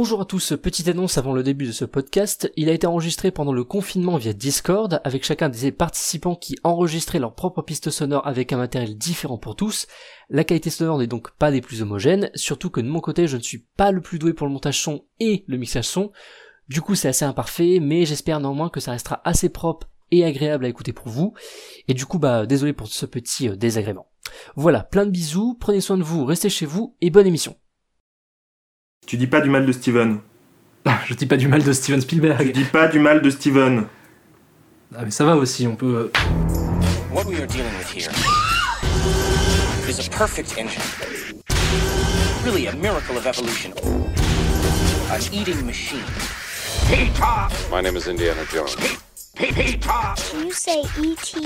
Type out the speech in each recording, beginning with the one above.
Bonjour à tous, petite annonce avant le début de ce podcast. Il a été enregistré pendant le confinement via Discord, avec chacun des participants qui enregistraient leur propre piste sonore avec un matériel différent pour tous. La qualité sonore n'est donc pas des plus homogènes, surtout que de mon côté je ne suis pas le plus doué pour le montage son et le mixage son. Du coup c'est assez imparfait, mais j'espère néanmoins que ça restera assez propre et agréable à écouter pour vous. Et du coup bah désolé pour ce petit euh, désagrément. Voilà, plein de bisous, prenez soin de vous, restez chez vous et bonne émission. Tu dis pas du mal de Steven. Ah, je dis pas du mal de Steven Tu Spielberg. dis pas du mal de Steven. Ah, mais ça va aussi, on peut. euh, What we are dealing with here is a perfect engine. Really a miracle of evolution. An eating machine. My name is Indiana Jones. Can you say E E.T.?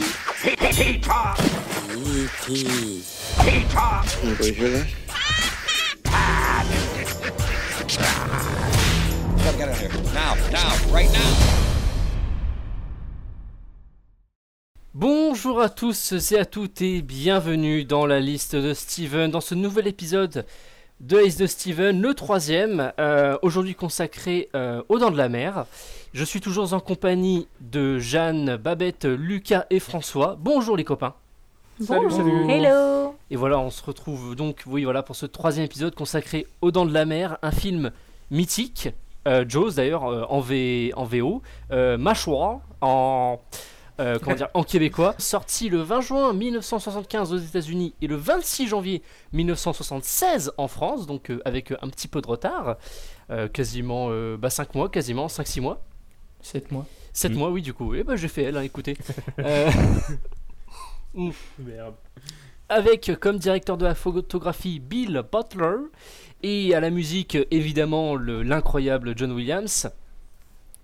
Bonjour à tous et à toutes et bienvenue dans la liste de Steven, dans ce nouvel épisode de Ace de Steven, le troisième, euh, aujourd'hui consacré euh, aux dents de la mer. Je suis toujours en compagnie de Jeanne, Babette, Lucas et François. Bonjour les copains. Salut, salut. Hello. Et voilà, on se retrouve donc, oui, voilà, pour ce troisième épisode consacré aux Dents de la Mer, un film mythique, euh, Jaws d'ailleurs euh, en, v, en VO, euh, Mâchoire en, euh, comment dire, en québécois, sorti le 20 juin 1975 aux États-Unis et le 26 janvier 1976 en France, donc euh, avec un petit peu de retard, euh, quasiment euh, bah, 5 mois, quasiment 5-6 mois. 7 mois. 7 Mm. mois, oui, du coup. Et bah, j'ai fait elle, hein, écoutez. Merde. avec comme directeur de la photographie Bill Butler et à la musique évidemment le- l'incroyable John Williams.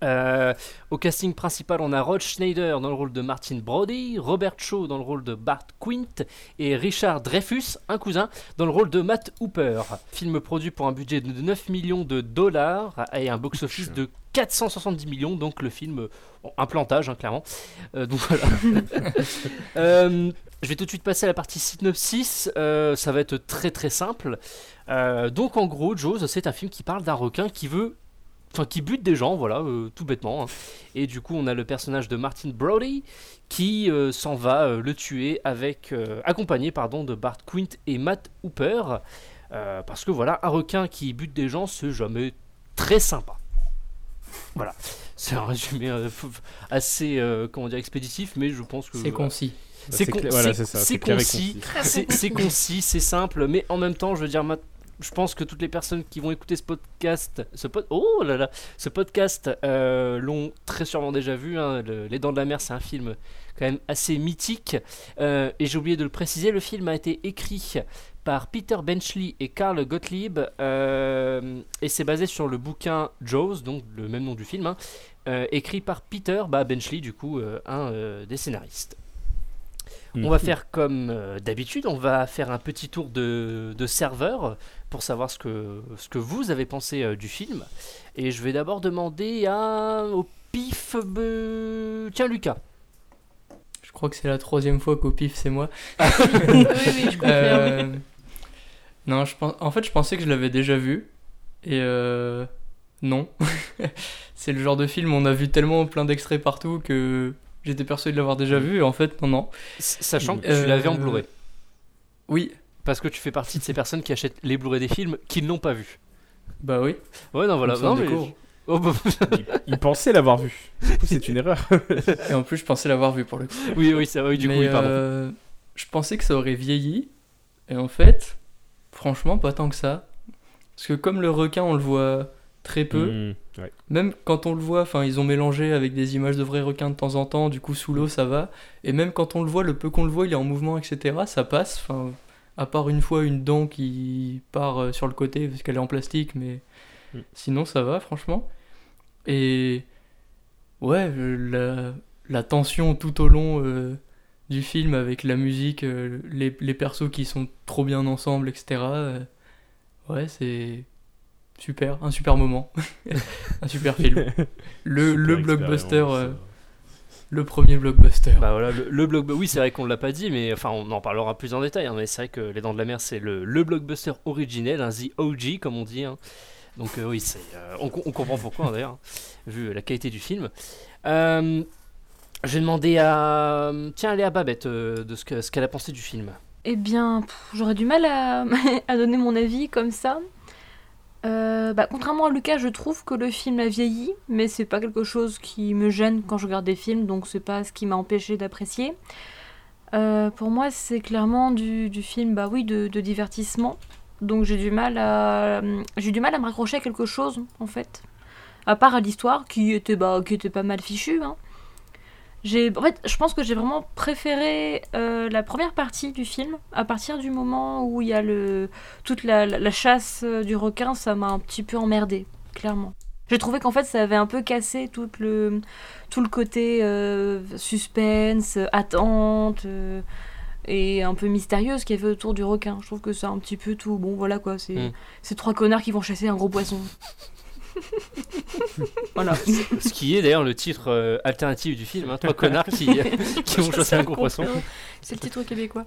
Euh, au casting principal, on a Rod Schneider dans le rôle de Martin Brody, Robert Shaw dans le rôle de Bart Quint et Richard Dreyfus, un cousin, dans le rôle de Matt Hooper. Film produit pour un budget de 9 millions de dollars et un box-office de 470 millions, donc le film, bon, un plantage hein, clairement. Euh, donc voilà. Euh, je vais tout de suite passer à la partie synopsis. Euh, ça va être très très simple. Euh, donc en gros, Jaws, c'est un film qui parle d'un requin qui veut, enfin qui bute des gens, voilà, euh, tout bêtement. hein. Et du coup, on a le personnage de Martin Brody qui euh, s'en va euh, le tuer avec, euh, accompagné pardon de Bart Quint et Matt Hooper, Euh, parce que voilà, un requin qui bute des gens, c'est jamais très sympa. Voilà, c'est un résumé euh, assez, euh, comment dire, expéditif, mais je pense que C'est concis. C'est concis, c'est c'est concis, c'est simple, mais en même temps, je veux dire, ma- je pense que toutes les personnes qui vont écouter ce podcast, ce pod- oh là là, ce podcast euh, l'ont très sûrement déjà vu. hein, le- Les Dents de la Mer, c'est un film quand même assez mythique. Euh, et j'ai oublié de le préciser, le film a été écrit par Peter Benchley et Carl Gottlieb, euh, et c'est basé sur le bouquin Jaws, donc le même nom du film, hein, écrit par Peter bah, Benchley, du coup, un des scénaristes. On va faire comme d'habitude, on va faire un petit tour de, de serveur pour savoir ce que, ce que vous avez pensé euh, du film. Et je vais d'abord demander à, au pif... euh, tiens Lucas. Je crois que c'est la troisième fois qu'au pif, c'est moi. oui, oui, je confirme. Euh, non, je pense... en fait, je pensais que je l'avais déjà vu. Et euh... non. c'est le genre de film, on a vu tellement plein d'extraits partout que j'étais persuadé de l'avoir déjà vu. Et en fait, non, non. Sachant que tu l'avais en Blu-ray. Oui, Parce que tu fais partie de ces personnes qui achètent les Blu-ray des films qui ne l'ont pas vu. bah oui. Ouais, non, voilà. Non, mais-. Oh, bah, Il, il pensait l'avoir vu. Du coup, c'est une erreur. Et en plus, je pensais l'avoir vu pour le coup. oui, oui, ça, oui, du coup, Mais, oui, pardon. euh, je pensais que ça aurait vieilli. Et en fait, franchement, pas tant que ça. Parce que comme le requin, on le voit très peu. Mmh, ouais. Même quand on le voit, enfin, ils ont mélangé avec des images de vrais requins de temps en temps. Du coup, sous l'eau, ça va. Et même quand on le voit, le peu qu'on le voit, il est en mouvement, etc. Ça passe. Enfin, à part une fois une dent qui part euh, sur le côté parce qu'elle est en plastique, mais Mm. sinon ça va, franchement. Et ouais, euh, la, la tension tout au long euh, du film avec la musique, euh, les, les persos qui sont trop bien ensemble, etc. euh, ouais, c'est super, un super moment, un super film. Le, le blockbuster, le premier blockbuster. Bah voilà, le, le block- oui, c'est vrai qu'on l'a pas dit, mais enfin, on en parlera plus en détail. hein, mais c'est vrai que Les Dents de la Mer, c'est le, le blockbuster originel, un The OG, comme on dit. hein. Donc euh, oui, c'est, euh, on, on comprend pourquoi hein, d'ailleurs, vu la qualité du film. Euh, je vais demander à tiens Léa Babette euh, de ce, que, ce qu'elle a pensé du film. Eh bien, pff, j'aurais du mal à, à donner mon avis comme ça. Euh, bah, contrairement à Lucas, je trouve que le film a vieilli, mais c'est pas quelque chose qui me gêne quand je regarde des films, donc c'est pas ce qui m'a empêché d'apprécier. Euh, pour moi, c'est clairement du, du film, bah oui, de, divertissement. Donc j'ai du mal à, j'ai du mal à me raccrocher à quelque chose en fait, à part à l'histoire qui était bah qui était pas mal fichue. Hein. J'ai, en fait, je pense que j'ai vraiment préféré euh, la première partie du film. À partir du moment où il y a le, toute la, la- la chasse euh, du requin, ça m'a un petit peu emmerdé, clairement. J'ai trouvé qu'en fait, ça avait un peu cassé tout le, tout le côté euh, suspense, attente euh, et un peu mystérieuse qu'il y avait autour du requin. Je trouve que c'est un petit peu tout. Bon, voilà quoi, c'est Mm. c'est trois connards qui vont chasser un gros poisson. voilà. Ce qui est d'ailleurs le titre euh, alternatif du film, hein, trois connards qui, qui vont chasser un gros poisson. C'est le titre québécois.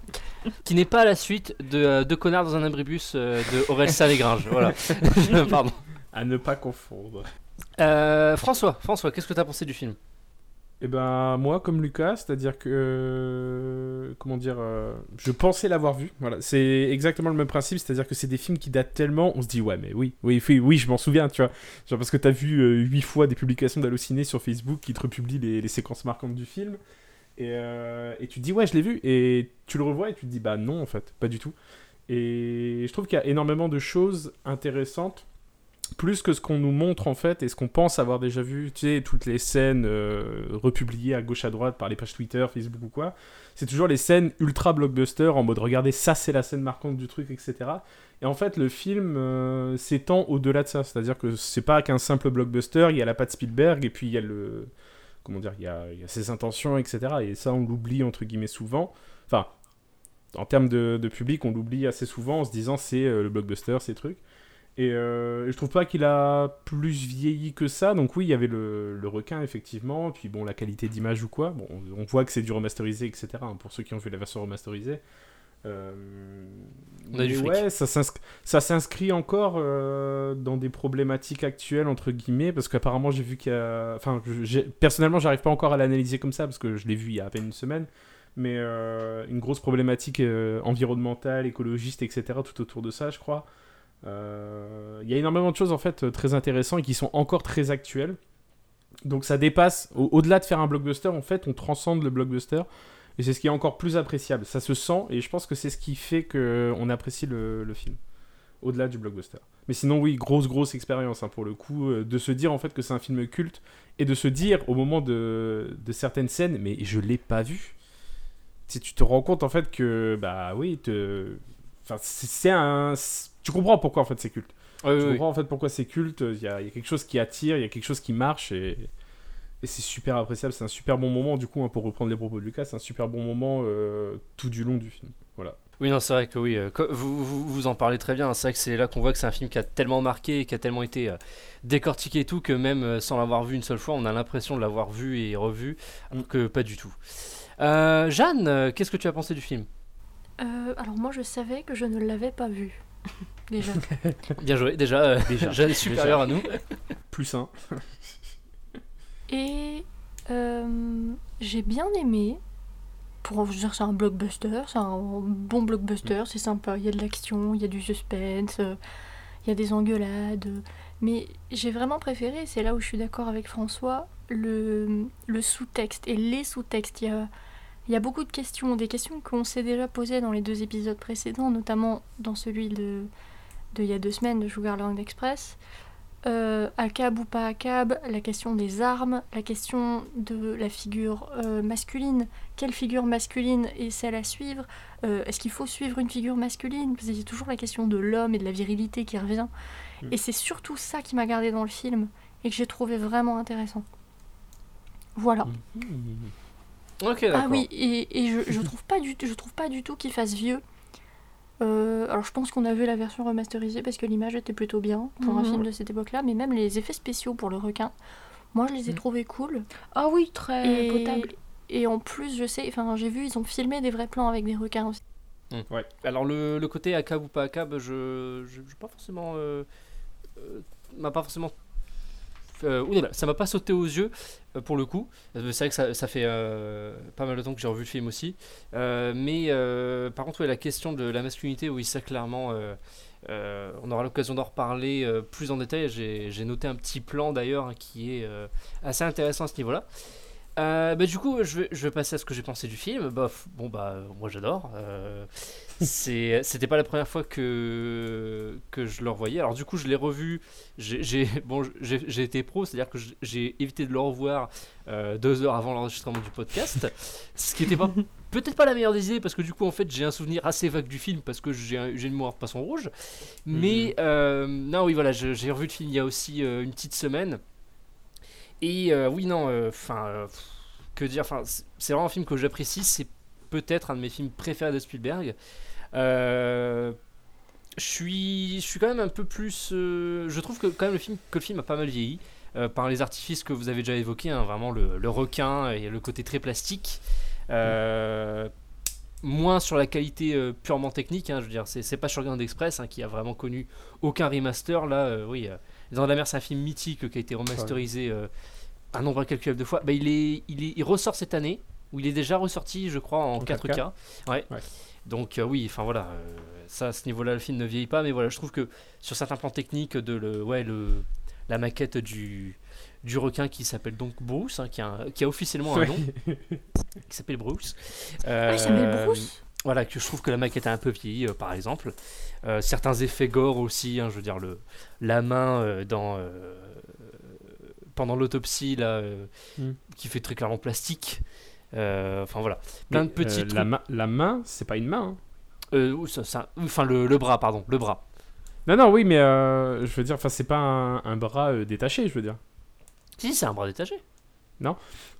Qui n'est pas la suite de euh, Deux connards dans un abribus euh, de Aurel Légrange. Voilà. Pardon. À ne pas confondre. Euh, François, François, qu'est-ce que tu as pensé du film? Eh ben moi comme Lucas, c'est-à-dire que euh, comment dire, euh, je pensais l'avoir vu. Voilà, c'est exactement le même principe, c'est-à-dire que c'est des films qui datent tellement, on se dit ouais mais oui, oui, oui, oui, je m'en souviens, tu vois, genre parce que t'as vu euh, huit fois des publications d'Allociné sur Facebook qui te republient les, séquences marquantes du film. Et, et tu te dis ouais je l'ai vu et tu le revois et tu te dis bah non en fait pas du tout et je trouve qu'il y a énormément de choses intéressantes plus que ce qu'on nous montre en fait et ce qu'on pense avoir déjà vu, tu sais, toutes les scènes euh, republiées à gauche à droite par les pages Twitter, Facebook ou quoi, c'est toujours les scènes ultra blockbuster en mode regardez ça c'est la scène marquante du truc, etc. Et en fait le film euh, s'étend au-delà de ça, c'est-à-dire que c'est pas qu'un simple blockbuster, il y a la patte Spielberg et puis il y a le comment dire, il y a, y a ses intentions, etc. Et ça on l'oublie entre guillemets souvent. Enfin, en termes de, de public, on l'oublie assez souvent en se disant c'est euh, le blockbuster, ces trucs. Et euh, je trouve pas qu'il a plus vieilli que ça. Donc oui, il y avait le, le requin, effectivement. Puis bon, la qualité d'image ou quoi. Bon, on, on voit que c'est du remasterisé, etc. hein, pour ceux qui ont vu la version remasterisée. Euh, On a du fric. ouais, ça s'inscrit, encore euh, dans des problématiques actuelles, entre guillemets. Parce qu'apparemment, j'ai vu qu'il y a... Enfin, personnellement, j'arrive pas encore à l'analyser comme ça. Parce que je l'ai vu il y a à peine une semaine. Mais une grosse problématique environnementale, écologiste, etc. tout autour de ça, je crois. Euh, Il y a énormément de choses en fait euh, très intéressantes et qui sont encore très actuelles. Donc ça dépasse, au- au-delà de faire un blockbuster, en fait, on transcende le blockbuster. Et c'est ce qui est encore plus appréciable. Ça se sent et je pense que c'est ce qui fait qu'on apprécie le, film. Au-delà du blockbuster. Mais sinon, oui, grosse, grosse expérience hein, pour le coup. euh, de se dire en fait que c'est un film culte et de se dire au moment de, de certaines scènes, mais je l'ai pas vu. Si tu te rends compte en fait que, bah oui, te... enfin, c'est un. Tu comprends pourquoi en fait c'est culte. Oui, Tu oui, comprends en fait pourquoi c'est culte. Il y, a, il y a quelque chose qui attire, il y a quelque chose qui marche et, et c'est super appréciable. C'est un super bon moment du coup, hein, pour reprendre les propos de Lucas, c'est un super bon moment euh, tout du long du film. Voilà. Oui, non, c'est vrai que oui, euh, vous, vous, vous en parlez très bien. C'est vrai que c'est là qu'on voit que c'est un film qui a tellement marqué qui a tellement été euh, décortiqué et tout que même euh, sans l'avoir vu une seule fois, on a l'impression de l'avoir vu et revu, alors que pas du tout. Jeanne, qu'est-ce que tu as pensé du film? Euh, alors moi je savais que je ne l'avais pas vu. Déjà. Bien joué, déjà, euh, Déjà. Jeanne est supérieure à nous. Plus un. Et euh, j'ai bien aimé. Pour je veux dire, c'est un blockbuster, c'est un bon blockbuster, c'est sympa. Il y a de l'action, il y a du suspense, euh, il y a des engueulades. Mais j'ai vraiment préféré, c'est là où je suis d'accord avec François, le, le sous-texte et les sous-textes. Il y a, il y a beaucoup de questions, des questions qu'on s'est déjà posées dans les deux épisodes précédents, notamment dans celui de, de il y a deux semaines de Sugarland Express. Euh, à cab ou pas à cab, la question des armes, la question de la figure euh, masculine, quelle figure masculine est celle à suivre? Euh, Est-ce qu'il faut suivre une figure masculine? Parce qu'il y a toujours la question de l'homme et de la virilité qui revient. Mm. Et c'est surtout ça qui m'a gardé dans le film et que j'ai trouvé vraiment intéressant. Voilà. Ok, Ah oui, et, et je, je trouve pas du je trouve pas du tout qu'il fasse vieux. Euh, alors je pense qu'on a vu la version remasterisée parce que l'image était plutôt bien pour un Mhm. film de cette époque-là, mais même les effets spéciaux pour le requin, moi je les ai Mhm. trouvés cool. Ah oui, très Et, potable. et en plus, je sais, enfin j'ai vu, ils ont filmé des vrais plans avec des requins aussi. Alors le, le côté ACAB ou pas ACAB, je je- j'ai pas forcément euh, euh, m'a pas forcément. Euh, ça m'a pas sauté aux yeux euh, pour le coup. Euh, C'est vrai que ça, fait euh, pas mal de temps que j'ai revu le film aussi. Mais par contre, la question de la masculinité, oui, ça clairement. on aura l'occasion d'en reparler plus en détail. J'ai noté un petit plan d'ailleurs hein, qui est assez intéressant à ce niveau-là. Euh, bah, du coup, je vais, je vais passer à ce que j'ai pensé du film. Bah, bon, bah, moi j'adore. Euh, C'était pas la première fois que, que je le revoyais. Alors, du coup, je l'ai revu. J'ai bon, été pro, c'est-à-dire que j'ai évité de le revoir euh, deux heures avant l'enregistrement du podcast. ce qui était pas. Peut-être pas la meilleure des idées parce que du coup en fait j'ai un souvenir assez vague du film parce que j'ai un- j'ai une mémoire de poisson rouge mais euh, non oui voilà j'ai revu le film il y a aussi une petite semaine et euh, oui, non, enfin, que dire, enfin, c'est vraiment un film que j'apprécie. C'est peut-être un de mes films préférés de Spielberg. Euh, je suis, je suis quand même un peu plus. euh, je trouve que quand même le film, que le film a pas mal vieilli. euh, par les artifices que vous avez déjà évoqués, hein, vraiment le, le requin et le côté très plastique. Euh, moins sur la qualité euh, purement technique, hein, je veux dire, c'est pas Shogun Express hein, qui a vraiment connu aucun remaster. Là, euh, oui, euh, Les Dents de la Mer, c'est un film mythique qui a été remasterisé euh, un nombre incalculable de fois. Bah, il, est, il, est, il ressort cette année, où il est déjà ressorti, je crois, en, En 4K. 4K. Ouais. Ouais. Donc, euh, oui, enfin voilà, euh, ça, à ce niveau-là, le film ne vieillit pas, mais voilà, je trouve que sur certains plans techniques, de le, ouais, le, la maquette du, du requin qui s'appelle donc Bruce, hein, qui, a un- qui a officiellement un Ouais. nom, qui s'appelle Bruce. Ah, il s'appelle Euh, Bruce voilà, que je trouve que la maquette a un peu vieilli, euh, par exemple. Euh, certains effets gore aussi, hein, je veux dire, le, la main euh, dans, pendant l'autopsie, là, euh, Mm. qui fait très clairement plastique. Enfin voilà, plein Mais, de petits la, main- la main, c'est pas une main. hein. Euh, ça- ça- enfin, le, le bras, pardon, le bras. Non, non, oui, mais euh, je veux dire, enfin, c'est pas un, un bras euh, détaché, je veux dire. Si, c'est un bras détaché.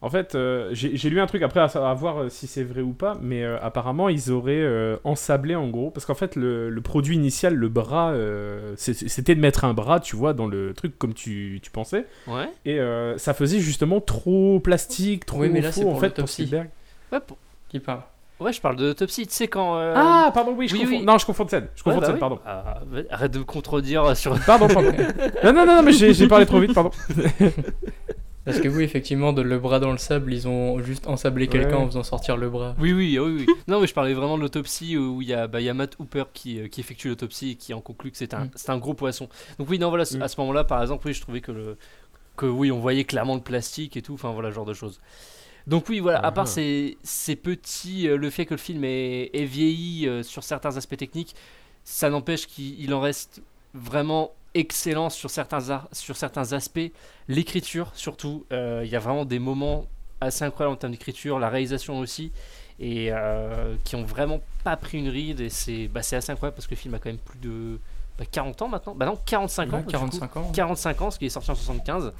En fait, euh, j'ai lu un truc après à, à voir euh, si c'est vrai ou pas, mais euh, apparemment ils auraient euh, ensablé en gros, parce qu'en fait le, le produit initial, le bras, euh, c'était de mettre un bras, tu vois, dans le truc comme tu, tu pensais, Ouais. et euh, ça faisait justement trop plastique, trop Oui, mais là, faux c'est en pour fait pour. Spielberg. Ouais, pour- Qui parle ouais, je parle de l'autopsie, tu sais quand... euh, Ah, pardon, oui, je oui, confonds. oui. Non, je confonds de scène. Je ouais, confonds de bah scène, oui. pardon. Ah, arrête de me contredire sur... Pardon, pardon. non, non, non, non, mais j'ai parlé trop vite, pardon. Parce que oui, effectivement, de le bras dans le sable, ils ont juste ensablé quelqu'un Ouais. en faisant sortir le bras. Oui, oui, oui, oui. Non, mais je parlais vraiment de l'autopsie où il y a, bah, y a Matt Hooper qui, euh, qui effectue l'autopsie et qui en conclut que c'est un, Mm. c'est un gros poisson. Donc oui, non, voilà, Mm. à ce moment-là, par exemple, oui, je trouvais que le, que oui, on voyait clairement le plastique et tout, enfin voilà, ce genre de choses. Donc oui, voilà, à part Ah. ces, ces petits, euh, le fait que le film est, est vieilli euh, sur certains aspects techniques, ça n'empêche qu'il il en reste vraiment excellent sur certains, sur certains aspects. L'écriture, surtout, euh, il y a vraiment des moments assez incroyables en termes d'écriture, la réalisation aussi, et euh, qui ont vraiment pas pris une ride, et c'est bah, assez incroyable parce que le film a quand même plus de bah, 40 ans maintenant, bah non, 45 ans, Ouais, du coup. 45 ans. 45 ans, ce qui est sorti en 75.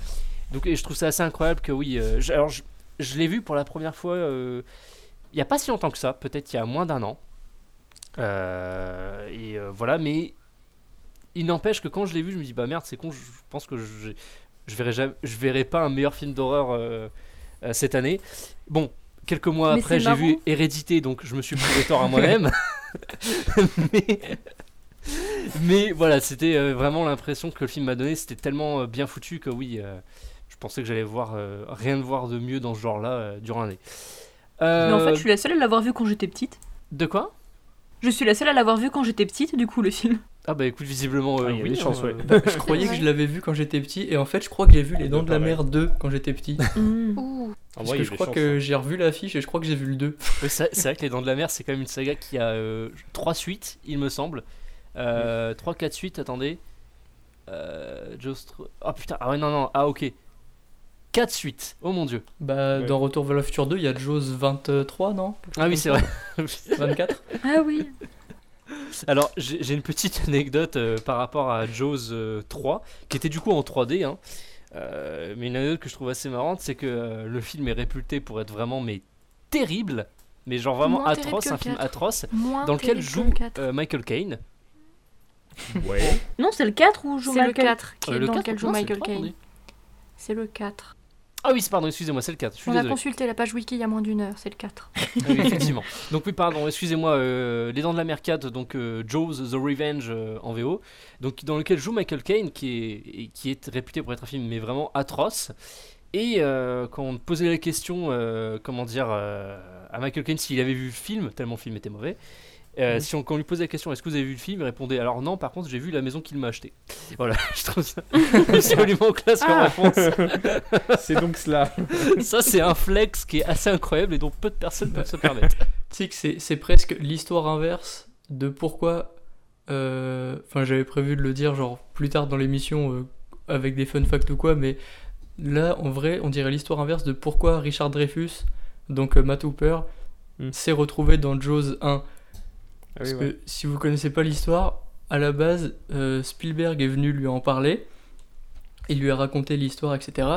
Donc et je trouve ça assez incroyable que oui. euh, je, alors je, je l'ai vu pour la première fois euh, il n'y a pas si longtemps que ça, peut-être il y a moins d'un an. Euh, et euh, voilà, mais il n'empêche que quand je l'ai vu, je me dis bah merde, c'est con, je pense que je, je verrai jamais, je verrai pas un meilleur film d'horreur euh, euh, cette année. Bon, quelques mois Mais après, j'ai vu. Hérédité, donc je me suis pris tort à moi-même. mais, mais voilà, c'était euh, vraiment l'impression que le film m'a donné. C'était tellement bien foutu que oui, euh, je pensais que j'allais voir euh, rien de voir de mieux dans ce genre-là euh, durant l'année. Mais en fait, je suis la seule à l'avoir vu quand j'étais petite. De quoi? Je suis la seule à l'avoir vu quand j'étais petite, du coup, le film. Ah bah écoute, visiblement, euh, Ah, il y a oui, des chances, hein, ouais. euh, Bah, je croyais que je l'avais vu quand j'étais petit, et en fait, je crois que j'ai vu Les Dents de la. Mer 2 quand j'étais petit. Mm. Ouh. en Parce vrai, que je crois chances, que hein. j'ai revu l'affiche et je crois que j'ai vu le 2. Ouais, c'est vrai que Les Dents de la Mer, c'est quand même une saga qui a euh, trois suites, il me semble. Euh, Trois, quatre suites, attendez. Euh, tro- Oh putain, ah ouais, non, non, ah ok. 4 suites, oh mon dieu. Bah, Ouais. dans Retour vers le futur 2, il y a Jaws 23, non? Ah oui, c'est vrai. 24 Ah oui. Alors, j'ai une petite anecdote euh, par rapport à Jaws euh, 3, qui était du coup en 3D. hein. Euh, mais une anecdote que je trouve assez marrante, c'est que euh, le film est réputé pour être vraiment mais terrible, mais genre vraiment Moins atroce, un film 4. atroce, Moins dans lequel joue le 4. euh, Michael Caine. Ouais. Non, c'est le 4 où joue C'est le Michael 4 qui Euh, est le dans 4, lequel joue non, c'est le Michael 3, on Caine. C'est le 4. Ah oui, c'est- pardon, excusez-moi, c'est le 4. Je suis On a consulté la page wiki il y a moins d'une heure, c'est le 4. Ah oui, effectivement. Donc oui, pardon, excusez-moi, euh, Les Dents de la Mer 4, donc euh, Jaws The Revenge euh, en VO, donc dans lequel joue Michael Caine, qui est, qui est réputé pour être un film mais vraiment atroce. Et quand on posait la question, comment dire, à Michael Caine s'il avait vu le film, tellement le film était mauvais, euh, si on, quand on lui posait la question est-ce que vous avez vu le film, il répondait alors non, par contre j'ai vu la maison qu'il m'a acheté. Voilà, je trouve ça absolument classe comme Ah. réponse. C'est donc cela. Ça c'est un flex qui est assez incroyable et dont peu de personnes peuvent se permettre. Tu sais que c'est presque l'histoire inverse de pourquoi. euh, Enfin, j'avais prévu de le dire genre plus tard dans l'émission euh, avec des fun facts ou quoi, mais là en vrai, on dirait l'histoire inverse de pourquoi Richard Dreyfus, donc Matt Hooper, Hmm. s'est retrouvé dans Jaws 1. Ah Parce que si vous connaissez pas l'histoire, à la base, euh, Spielberg est venu lui en parler, il lui a raconté l'histoire, etc.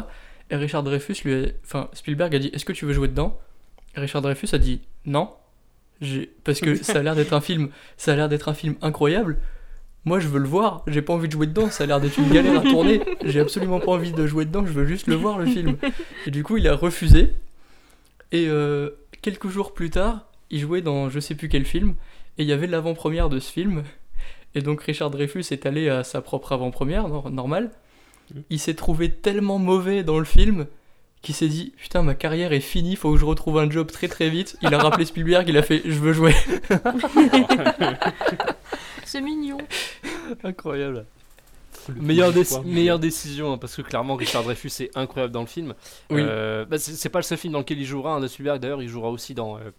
Et Richard Dreyfus lui a... Enfin, Spielberg a dit Est-ce que tu veux jouer dedans? Et Richard Dreyfus a dit Non. Parce que ça a l'air d'être un film, ça a l'air d'être un film incroyable. Moi, je veux le voir. J'ai pas envie de jouer dedans. Ça a l'air d'être une galère à tourner. J'ai absolument pas envie de jouer dedans. Je veux juste le voir le film. Et du coup, il a refusé. Et euh, quelques jours plus tard, il jouait dans je sais plus quel film. Et il y avait l'avant-première de ce film. Et donc Richard Dreyfus est allé à sa propre avant-première, nor- normal. Il s'est trouvé tellement mauvais dans le film qu'il s'est dit Putain, ma carrière est finie, faut que je retrouve un job très très vite. Il a rappelé Spielberg, il a fait Je veux jouer. C'est mignon. Incroyable. Le Meilleure, déc- meilleure décision, hein, parce que clairement Richard Dreyfus est incroyable dans le film. Oui. Euh, bah, c'est c'est pas le seul film dans lequel il jouera, hein, de Spielberg d'ailleurs, il jouera aussi dans euh,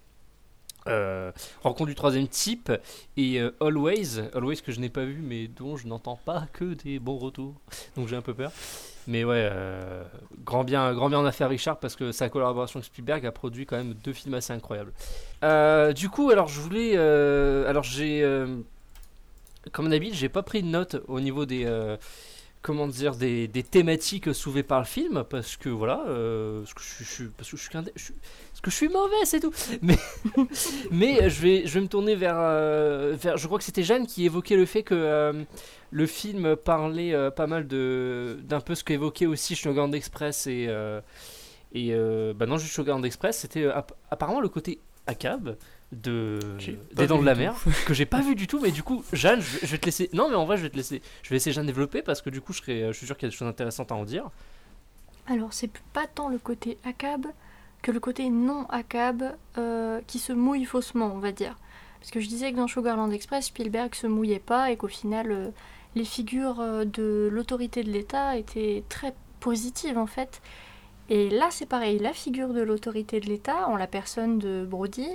euh, Rencontre du troisième type et euh, Always, Always que je n'ai pas vu mais dont je n'entends pas que des bons retours, donc j'ai un peu peur. Mais ouais, euh, grand bien, grand bien en affaire Richard parce que sa collaboration avec Spielberg a produit quand même deux films assez incroyables. Euh, du coup, alors je voulais, euh, alors j'ai comme d'habitude, j'ai pas pris de notes au niveau des, comment dire, des, thématiques soulevées par le film, parce que voilà, parce que je, je parce que suis- parce que je suis mauvais, c'est tout. Mais, mais je vais, je vais me tourner vers, euh, vers, je crois que c'était Jeanne qui évoquait le fait que euh, le film parlait euh, pas mal de, d'un peu ce qu'évoquait aussi Shogun Express et, euh, et euh, bah non, juste Shogun Express, c'était euh, app- apparemment le côté ACAB de des dents de la mer tout. que j'ai pas vu du tout mais du coup Jeanne je vais, je vais te laisser non mais en vrai je vais te laisser je vais laisser Jeanne développer parce que du coup je serai je suis sûr qu'il y a des choses intéressantes à en dire Alors, c'est pas tant le côté ACAB que le côté non ACAB euh, qui se mouille faussement, on va dire. Parce que je disais que dans Sugarland Express, Spielberg se mouillait pas et qu'au final, euh, les figures euh, de l'autorité de l'État étaient très positives en fait. Et là, c'est pareil, la figure de l'autorité de l'État, en la personne de Brody,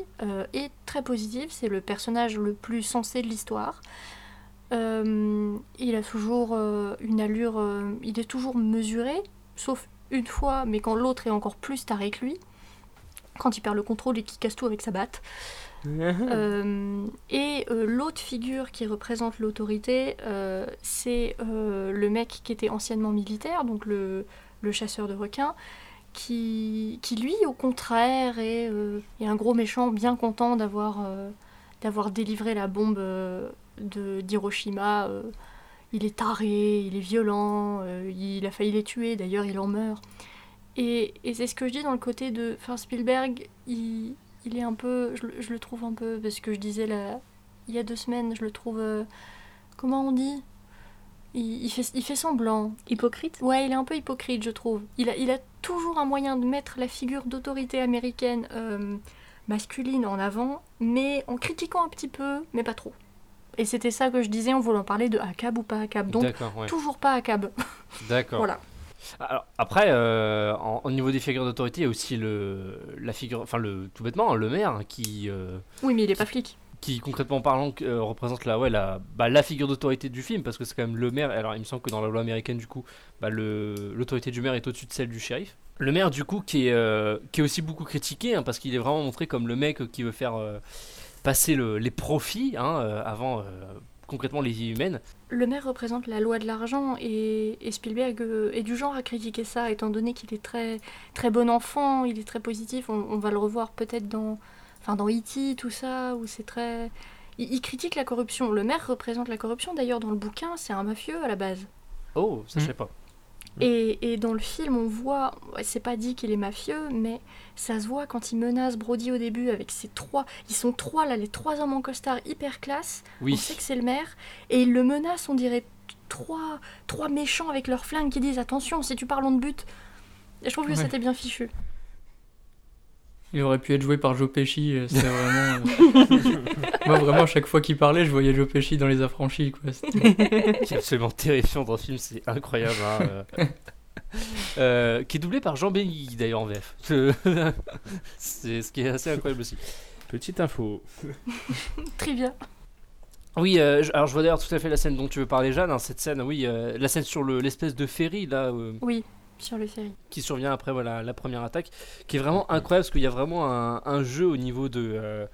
est très positive. C'est le personnage le plus sensé de l'histoire. Il a toujours une allure, il est toujours mesuré, sauf une fois, mais quand l'autre est encore plus taré que lui, quand il perd le contrôle et qu'il casse tout avec sa batte. Euh, et euh, l'autre figure qui représente l'autorité, euh, c'est le mec qui était anciennement militaire, donc le, le chasseur de requins, qui, qui lui, au contraire, est, est un gros méchant bien content d'avoir d'avoir délivré la bombe de d'Hiroshima. il est taré, il est violent, il a failli les tuer, d'ailleurs il en meurt. Et, et c'est ce que je dis dans le côté de. Enfin, Spielberg, il, il est un peu. Je, le- je le trouve un peu. Parce que je disais là, il y a deux semaines, je le trouve. euh, comment on dit? Il, il fait, il fait semblant. Hypocrite? Ouais, il est un peu hypocrite, je trouve. Il a, il a toujours un moyen de mettre la figure d'autorité américaine euh, masculine en avant, mais en critiquant un petit peu, mais pas trop. Et c'était ça que je disais en voulant parler de ACAB ou pas ACAB. Donc, ouais toujours pas ACAB. d'accord Voilà. Alors après euh, en- au niveau des figures d'autorité il y a aussi le la figure enfin le tout bêtement le maire qui euh, Oui, mais il est pas flic. qui concrètement parlant euh, représente la, ouais, la, bah, la figure d'autorité du film parce que c'est quand même le maire. Alors il me semble que dans la loi américaine du coup, bah, l'autorité du maire est au-dessus de celle du shérif. Le maire du coup qui est, qui est aussi beaucoup critiqué hein, parce qu'il est vraiment montré comme le mec qui veut faire passer le- les profits hein, avant concrètement les vies humaines. Le maire représente la loi de l'argent et, et Spielberg euh, est du genre à critiquer ça, étant donné qu'il est très, très bon enfant, il est très positif. On, on va le revoir peut-être dans, enfin dans E.T., tout ça, où c'est très. Il, il critique la corruption. Le maire représente la corruption. D'ailleurs, dans le bouquin, c'est un mafieux à la base. Oh, ça je Mm. sais pas. Et, et dans le film, on voit, c'est pas dit qu'il est mafieux, mais ça se voit quand il menace Brody au début avec ses trois. Ils sont trois là, les trois hommes en costard hyper classe. Oui. On sait que c'est le maire. Et il le menace, on dirait trois, trois méchants avec leurs flingues qui disent attention, si tu parles, on te bute. Et je trouve que Ouais. c'était bien fichu. Il aurait pu être joué par Joe Pesci, euh, c'était vraiment... euh, Moi vraiment, à chaque fois qu'il parlait, je voyais Joe Pesci dans Les Affranchis, quoi. C'était- qui est absolument terrifiant dans le film, c'est incroyable. hein, euh. Qui est doublé par Jean Benguigui d'ailleurs en VF. c'est ce qui est assez incroyable aussi. Petite info. Trivia. Oui, euh, je- alors je vois d'ailleurs tout à fait la scène dont tu veux parler, Jeanne. hein, cette scène, oui, euh, la scène sur le- l'espèce de ferry là. euh, Oui, sur le ferry. qui survient après voilà, la première attaque, qui est vraiment incroyable parce qu'il y a vraiment un, jeu au niveau de, euh,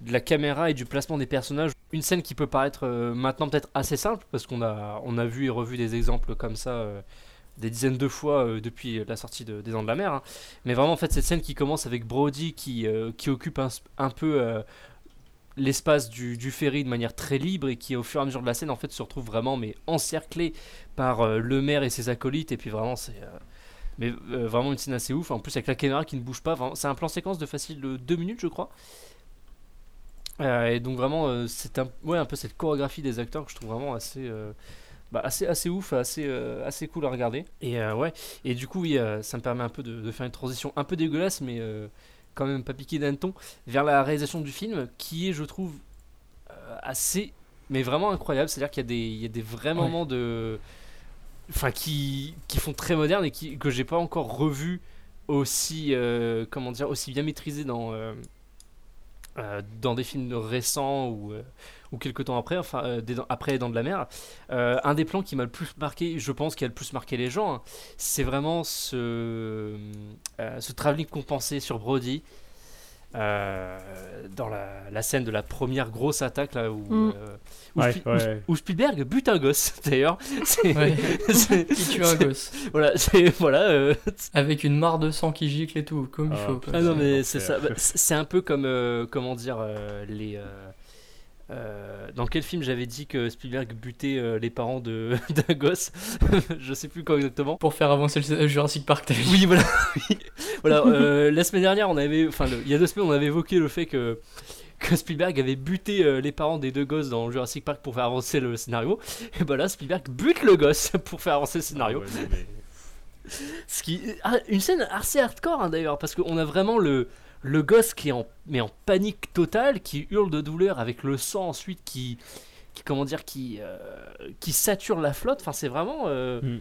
de la caméra et du placement des personnages. Une scène qui peut paraître euh, maintenant peut-être assez simple parce qu'on a, on a vu et revu des exemples comme ça euh, des dizaines de fois depuis la sortie de, des Dents de la Mer. hein. Mais vraiment en fait cette scène qui commence avec Brody qui, qui occupe un, peu... l'espace du, du ferry de manière très libre et qui au fur et à mesure de la scène en fait se retrouve vraiment mais encerclé par le maire et ses acolytes et puis vraiment c'est mais euh, vraiment une scène assez ouf. En plus, avec la caméra qui ne bouge pas. C'est un plan séquence de facile de 2 minutes, je crois. Euh, et donc, vraiment, euh, c'est un, ouais, un peu cette chorégraphie des acteurs que je trouve vraiment assez. bah, assez, assez ouf, assez, assez cool à regarder. Et ouais, et du coup, oui, ça me permet un peu de, de faire une transition un peu dégueulasse, mais quand même pas piqué d'un ton, vers la réalisation du film, qui est, je trouve, assez, mais vraiment incroyable. C'est-à-dire qu'il y y a des vrais moments de, enfin, qui, qui font très moderne et qui, que j'ai pas encore revu aussi, euh, comment dire, aussi bien maîtrisé dans, euh, euh, dans des films récents ou, ou quelques temps après, enfin, des après Dans de la mer. Un des plans qui m'a le plus marqué, je pense, qui a le plus marqué les gens, hein, c'est vraiment ce, ce travelling compensé sur Brody. Euh, dans la, la scène de la première grosse attaque là où, Mm. euh, où, Ouais, Spi- où- ouais. où Spielberg bute un gosse d'ailleurs Ouais. tue un gosse. voilà euh, Avec une mare de sang qui gicle et tout, comme il Ah, faut. ah non c'est mais c'est ça Bah, c'est c'est un peu comme euh, comment dire euh, les euh, dans quel film j'avais dit que Spielberg butait euh, les parents de d'un gosse je sais plus quand exactement. Pour faire avancer le Jurassic Park, t'as vu oui voilà. Oui. voilà euh, la semaine dernière on avait enfin le- il y a deux semaines on avait évoqué le fait que que Spielberg avait buté euh, les parents des deux gosses dans Jurassic Park pour faire avancer le scénario. Et là Spielberg bute le gosse pour faire avancer le scénario. Ah ouais, non, mais- Ce qui, ah, une scène assez hardcore hein, d'ailleurs, parce qu'on a vraiment le, le gosse qui est en, mais en panique totale, qui hurle de douleur avec le sang ensuite qui, qui comment dire, qui, euh, qui sature la flotte. Enfin, c'est vraiment. euh,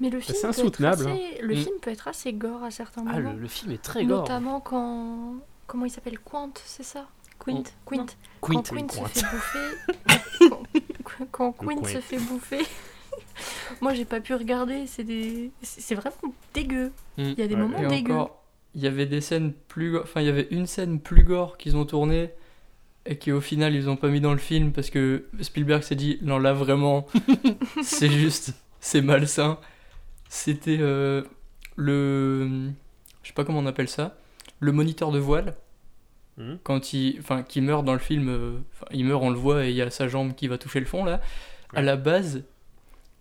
Mais le film, c'est peut être insoutenable, assez... le Mm. film peut être assez gore à certains Ah, moments. le, le film est très gore. Notamment quand. Comment il s'appelle Quint, c'est ça? Quint. Quint. Quint, quand Quint se fait bouffer. quand, Quint Quint. se fait bouffer. Moi j'ai pas pu regarder, c'est des. C'est vraiment dégueu. Mm. Il y a des Ouais. moments dégueux. encore, il y avait des scènes plus enfin il y avait une scène plus gore qu'ils ont tournée et qui au final ils ont pas mis dans le film parce que Spielberg s'est dit non là vraiment c'est juste c'est malsain. C'était euh, le je sais pas comment on appelle ça, le moniteur de voile Mhm. quand il enfin qui meurt dans le film euh, il meurt on le voit et il y a sa jambe qui va toucher le fond là. À la base,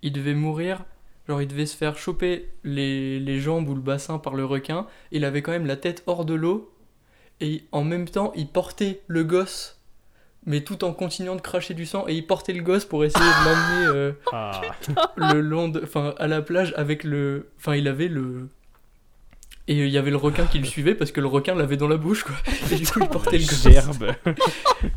il devait mourir Genre, il devait se faire choper les, les jambes ou le bassin par le requin. Il avait quand même la tête hors de l'eau. Et en même temps, il portait le gosse, mais tout en continuant de cracher du sang. Et il portait le gosse pour essayer de l'emmener euh, Ah, le long de, enfin, à la plage avec le. Enfin, il avait le. Et il y avait le requin qui le suivait parce que le requin l'avait dans la bouche, quoi. Et du coup, il portait le gosse.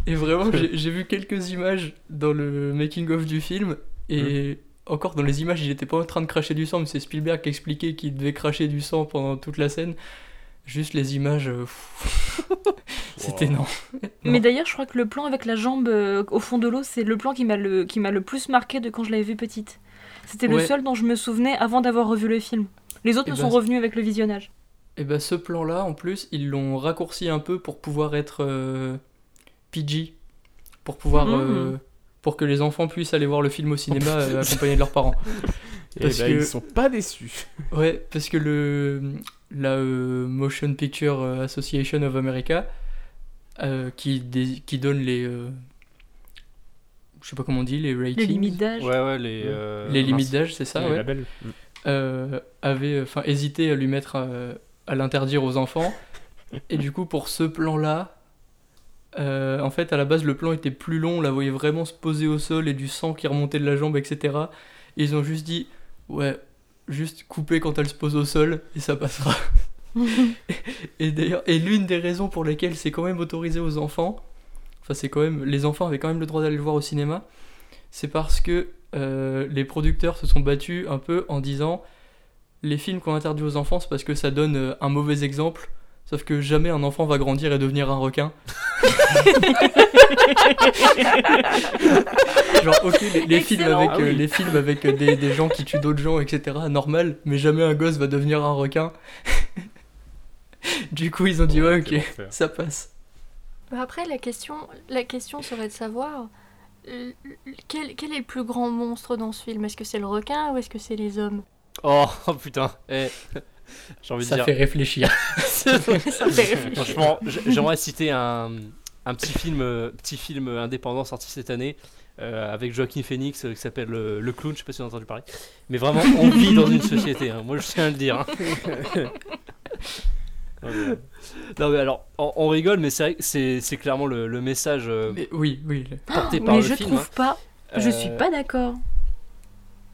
Et vraiment, j'ai vu quelques images dans le making-of du film. Et encore dans les images, il était pas en train de cracher du sang, mais c'est Spielberg qui expliquait qu'il devait cracher du sang pendant toute la scène. Juste les images, euh, c'était Wow. non. Mais d'ailleurs, je crois que le plan avec la jambe euh, au fond de l'eau, c'est le plan qui m'a le, qui m'a le plus marqué de quand je l'avais vu petite. C'était le seul dont je me souvenais avant d'avoir revu le film. Les autres Eh me ben, sont revenus avec le visionnage. Et bah ce plan-là, en plus, ils l'ont raccourci un peu pour pouvoir être euh, PG, pour pouvoir, Mhm. Euh, pour que les enfants puissent aller voir le film au cinéma euh, accompagnés de leurs parents. Et Parce bah, que- ils sont pas déçus. Ouais, parce que le la euh, Motion Picture Association of America, euh, qui, dé- qui donne les, euh, je sais pas comment on dit, les ratings, Les limites d'âge. Ouais, ouais, les. euh, les limites d'âge, c'est ça, Les ouais. labels. euh, avait enfin hésité à lui mettre euh, à l'interdire aux enfants. Et du coup, pour ce plan-là, euh, en fait, à la base, le plan était plus long, on la voyait vraiment se poser au sol et du sang qui remontait de la jambe, etc. Et ils ont juste dit, ouais, juste couper quand elle se pose au sol et ça passera. et d'ailleurs, et l'une des raisons pour lesquelles c'est quand même autorisé aux enfants, enfin c'est quand même, les enfants avaient quand même le droit d'aller le voir au cinéma, c'est parce que euh, les producteurs se sont battus un peu en disant, les films qu'on interdit aux enfants, c'est parce que ça donne euh, un mauvais exemple. Sauf que jamais un enfant va grandir et devenir un requin. Genre, ok, les, les films avec, Ah euh, oui. les films avec euh, des, des gens qui tuent d'autres gens, etc., normal, mais jamais un gosse va devenir un requin. du coup, ils ont dit, ouais, ok, ça passe. Bah Après, la question, la question serait de savoir euh, quel, quel est le plus grand monstre dans ce film? Est-ce que c'est le requin ou est-ce que c'est les hommes? Oh, oh, putain. eh, J'ai envie de Ça dire. fait réfléchir. Ça fait réfléchir. Franchement, j'aimerais citer un, un petit film, euh, petit film indépendant sorti cette année euh, avec Joaquin Phoenix euh, qui s'appelle euh, Le Clown. Je sais pas si vous avez entendu parler. Mais vraiment, on vit dans une société. hein. Moi, je tiens à le dire. hein. non mais alors, on, on rigole, mais c'est clairement le, le message euh, Mais oui, oui. le- porté par Mais le je film. trouve pas. Je Euh, suis pas d'accord.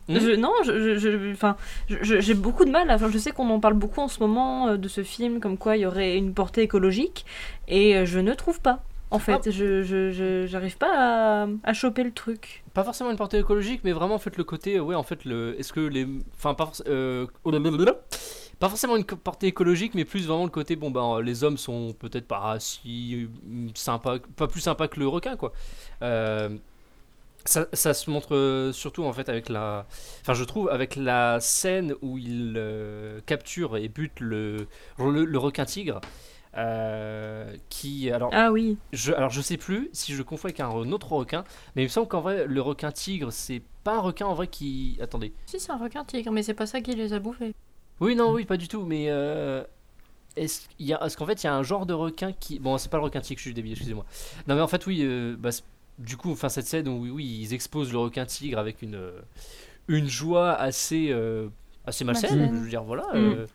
Je- non, je, je- enfin, j'ai beaucoup de mal. Enfin, je sais qu'on en parle beaucoup en ce moment euh, de ce film, comme quoi il y aurait une portée écologique, et euh, je ne trouve pas. En fait, Ah. je, j'arrive pas à, à choper le truc. Pas forcément une portée écologique, mais vraiment en fait le côté, euh, ouais, en fait, le, est-ce que les, enfin pas, pas forcément une portée écologique, mais plus vraiment le côté, bon ben les hommes sont peut-être pas si sympas, pas plus sympas que le requin quoi. Euh, ça, ça se montre euh, surtout en fait avec la, enfin je trouve avec la scène où il euh, capture et bute le, le, le requin tigre. euh, qui alors Ah oui. je, alors je sais plus si je confonds avec un, un autre requin, mais il me semble qu'en vrai le requin tigre c'est pas un requin en vrai qui. Attendez. Si, c'est un requin tigre, mais c'est pas ça qui les a bouffés. Oui non oui pas du tout mais euh, est-ce qu'il y a est-ce qu'en fait il y a un genre de requin qui bon c'est pas le requin tigre je suis débile excusez-moi. Non mais en fait oui euh, bah, c'est- du coup enfin cette scène où oui, oui ils exposent le requin tigre avec une euh, une joie assez euh, assez malsaine je veux dire voilà. Mm. euh,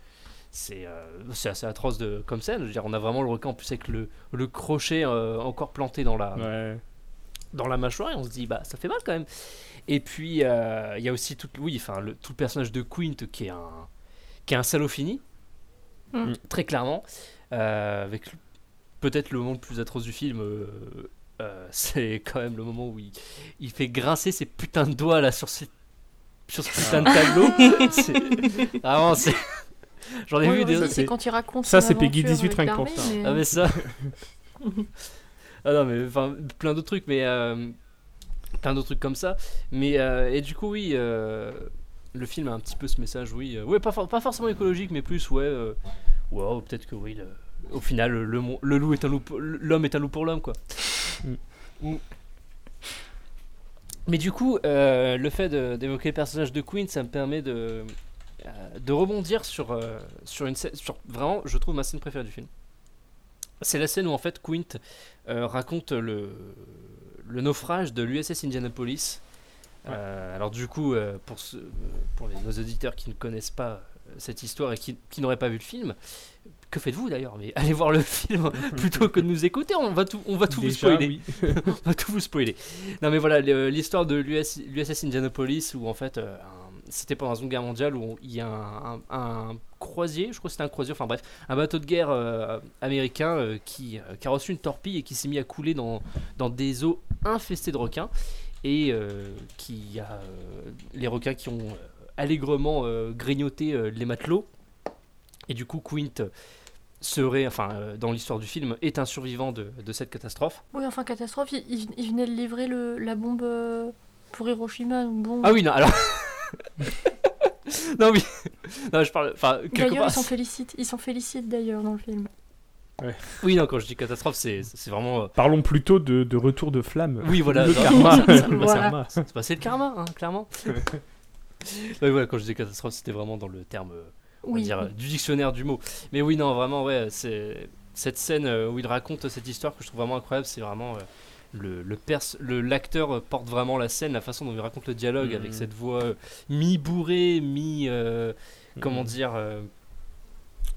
c'est euh, c'est assez atroce de, comme scène. Je veux dire, on a vraiment le requin en plus avec le, le crochet euh, encore planté dans la, Ouais. dans la mâchoire et on se dit bah ça fait mal quand même et puis euh, il y a aussi tout oui enfin le, tout le personnage de Quint qui est un qui est un salaud fini Mm. très clairement euh, avec peut-être le moment le plus atroce du film euh, euh, c'est quand même le moment où il, il fait grincer ses putains de doigts là sur ses sur ce putain de tableau c'est vraiment c'est j'en ai Oui, vu des oui, ça, c'est quand il raconte ça, c'est Peggy aventure 18 avec rien pour ça. mais- ah mais ça. Ah non mais enfin plein d'autres trucs mais euh, plein d'autres trucs comme ça. Mais euh, et du coup oui euh, le film a un petit peu ce message oui euh, ouais pas, for- pas forcément écologique mais plus ouais euh, ouais peut-être que oui le- au final le, le loup est un loup l'homme est un loup pour l'homme quoi Mm. mais du coup euh, le fait d'évoquer le personnage de Queen ça me permet de euh, de rebondir sur euh, sur une scène sur vraiment je trouve ma scène préférée du film c'est la scène où en fait Quint euh, raconte le, le naufrage de l'USS Indianapolis. Alors du coup, pour, ce- pour les, nos auditeurs qui ne connaissent pas cette histoire et qui, qui n'auraient pas vu le film, que faites-vous d'ailleurs Mais allez voir le film plutôt que de nous écouter, on va tout, on va tout vous spoiler. oui. on va tout vous spoiler. Non mais voilà, l'histoire de l'US l'USS Indianapolis où en fait euh, c'était pendant la Seconde Guerre mondiale où il y a un, un- un croisier, je crois que c'était un croisier, enfin bref, un bateau de guerre euh, américain euh, qui, euh, qui a reçu une torpille et qui s'est mis à couler dans, dans des eaux infestées de requins et qui a les requins qui ont allègrement euh, grignoté euh, les matelots et du coup Quint serait, enfin euh, dans l'histoire du film, est un survivant de, de cette catastrophe. Oui, enfin, catastrophe, il, il- il venait de livrer le, la bombe euh, pour Hiroshima. donc Bon. Ah oui, non, alors. non, oui. Non, je parle. Enfin, D'ailleurs, ils s'en félicitent. Ils s'en félicitent d'ailleurs dans le film. Oui, non, quand je dis catastrophe, c'est c'est vraiment. euh, Parlons plutôt de, de retour de flamme. Oui, voilà. Le non, karma. C'est bah, c'est le karma, hein, clairement. oui, voilà, quand je dis catastrophe, c'était vraiment dans le terme euh, on va Oui. dire, euh, du dictionnaire du mot. Mais oui, non, vraiment, ouais, c'est cette scène euh, où il raconte cette histoire que je trouve vraiment incroyable. C'est vraiment, euh, le le pers- le- l'acteur porte vraiment la scène, la façon dont il raconte le dialogue Mhm. avec cette voix euh, mi bourrée, mi euh, comment Mhm. dire, euh,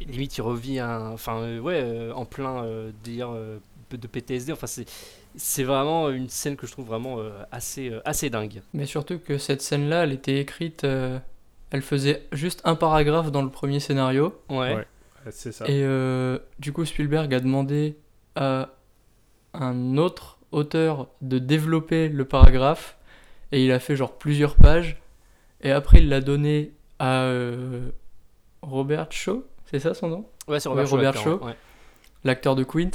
limite il revit un, enfin euh, ouais, euh, en plein euh, délire euh, de PTSD. Enfin c'est c'est vraiment une scène que je trouve vraiment euh, assez euh, assez dingue. Mais surtout que cette scène-là, elle était écrite. euh, elle faisait juste un paragraphe dans le premier scénario. Ouais. Ouais. C'est ça. Et euh, du coup, Spielberg a demandé à un autre auteur de développer le paragraphe. Et il a fait genre plusieurs pages. Et après, il l'a donné à euh, Robert Shaw, c'est ça son nom? Ouais, c'est Oui, Robert, Shaw, Robert l'acteur, Shaw. ouais. L'acteur de Quint,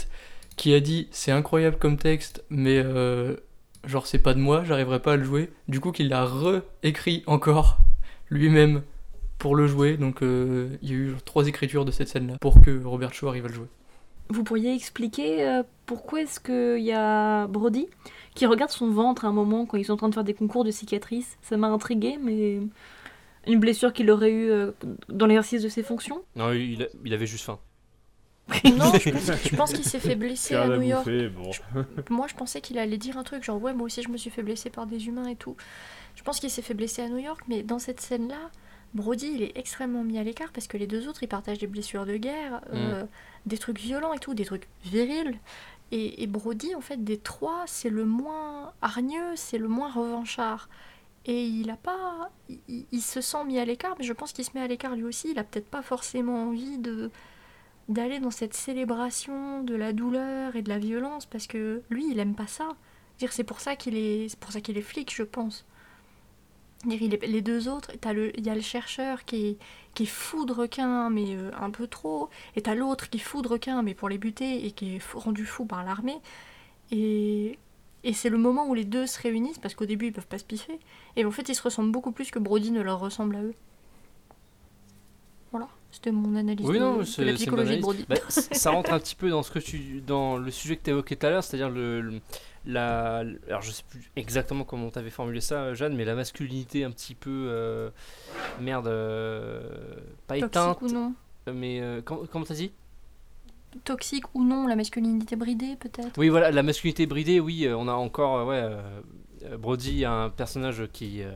qui a dit c'est incroyable comme texte, mais euh, genre c'est pas de moi, j'arriverai pas à le jouer. Du coup, qu'il l'a réécrit encore lui-même pour le jouer. Donc euh, il y a eu genre trois écritures de cette scène-là pour que Robert Shaw arrive à le jouer. Vous pourriez expliquer euh, pourquoi est-ce qu'il y a Brody qui regarde son ventre à un moment quand ils sont en train de faire des concours de cicatrices? Ça m'a intrigué, mais une blessure qu'il aurait eue dans l'exercice de ses fonctions? Non, il, a- il avait juste faim. Non, je pense, qu'il s'est fait blesser à New York. bouffer, bon. Moi, je pensais qu'il allait dire un truc genre ouais, moi aussi je me suis fait blesser par des humains et tout. Je pense qu'il s'est fait blesser à New York, mais dans cette scène-là, Brody il est extrêmement mis à l'écart parce que les deux autres ils partagent des blessures de guerre, euh, des trucs violents et tout, des trucs virils. Et, et Brody, en fait, des trois, c'est le moins hargneux, c'est le moins revanchard. Et il a pas. Il, il- il se sent mis à l'écart, mais je pense qu'il se met à l'écart lui aussi. Il a peut-être pas forcément envie de d'aller dans cette célébration de la douleur et de la violence parce que lui il aime pas ça. Dire c'est pour ça qu'il est c'est pour ça qu'il est flic je pense. Dire, il est- les deux autres, t'as le il y a le chercheur qui est qui est fou de mais euh, un peu trop et t'as l'autre qui est fou de mais pour les buter et qui est rendu fou par l'armée et et c'est le moment où les deux se réunissent parce qu'au début ils peuvent pas se piffer et en fait ils se ressemblent beaucoup plus que Brody ne leur ressemble à eux. C'était mon analyse Oui, de, non, de c'est la psychologie de. Brody. Bah, ça rentre un petit peu dans ce que tu, dans le sujet que tu évoquais tout à l'heure, c'est-à-dire le, le- la, alors je sais plus exactement comment tu avais formulé ça, Jeanne, mais la masculinité un petit peu, euh, merde, euh, pas Toxique éteinte, ou non mais euh, comment comment t'as dit? Toxique ou non, la masculinité bridée peut-être? Oui, voilà, la masculinité bridée, oui, euh, on a encore, euh, ouais, euh, euh, Brody, un personnage qui, euh,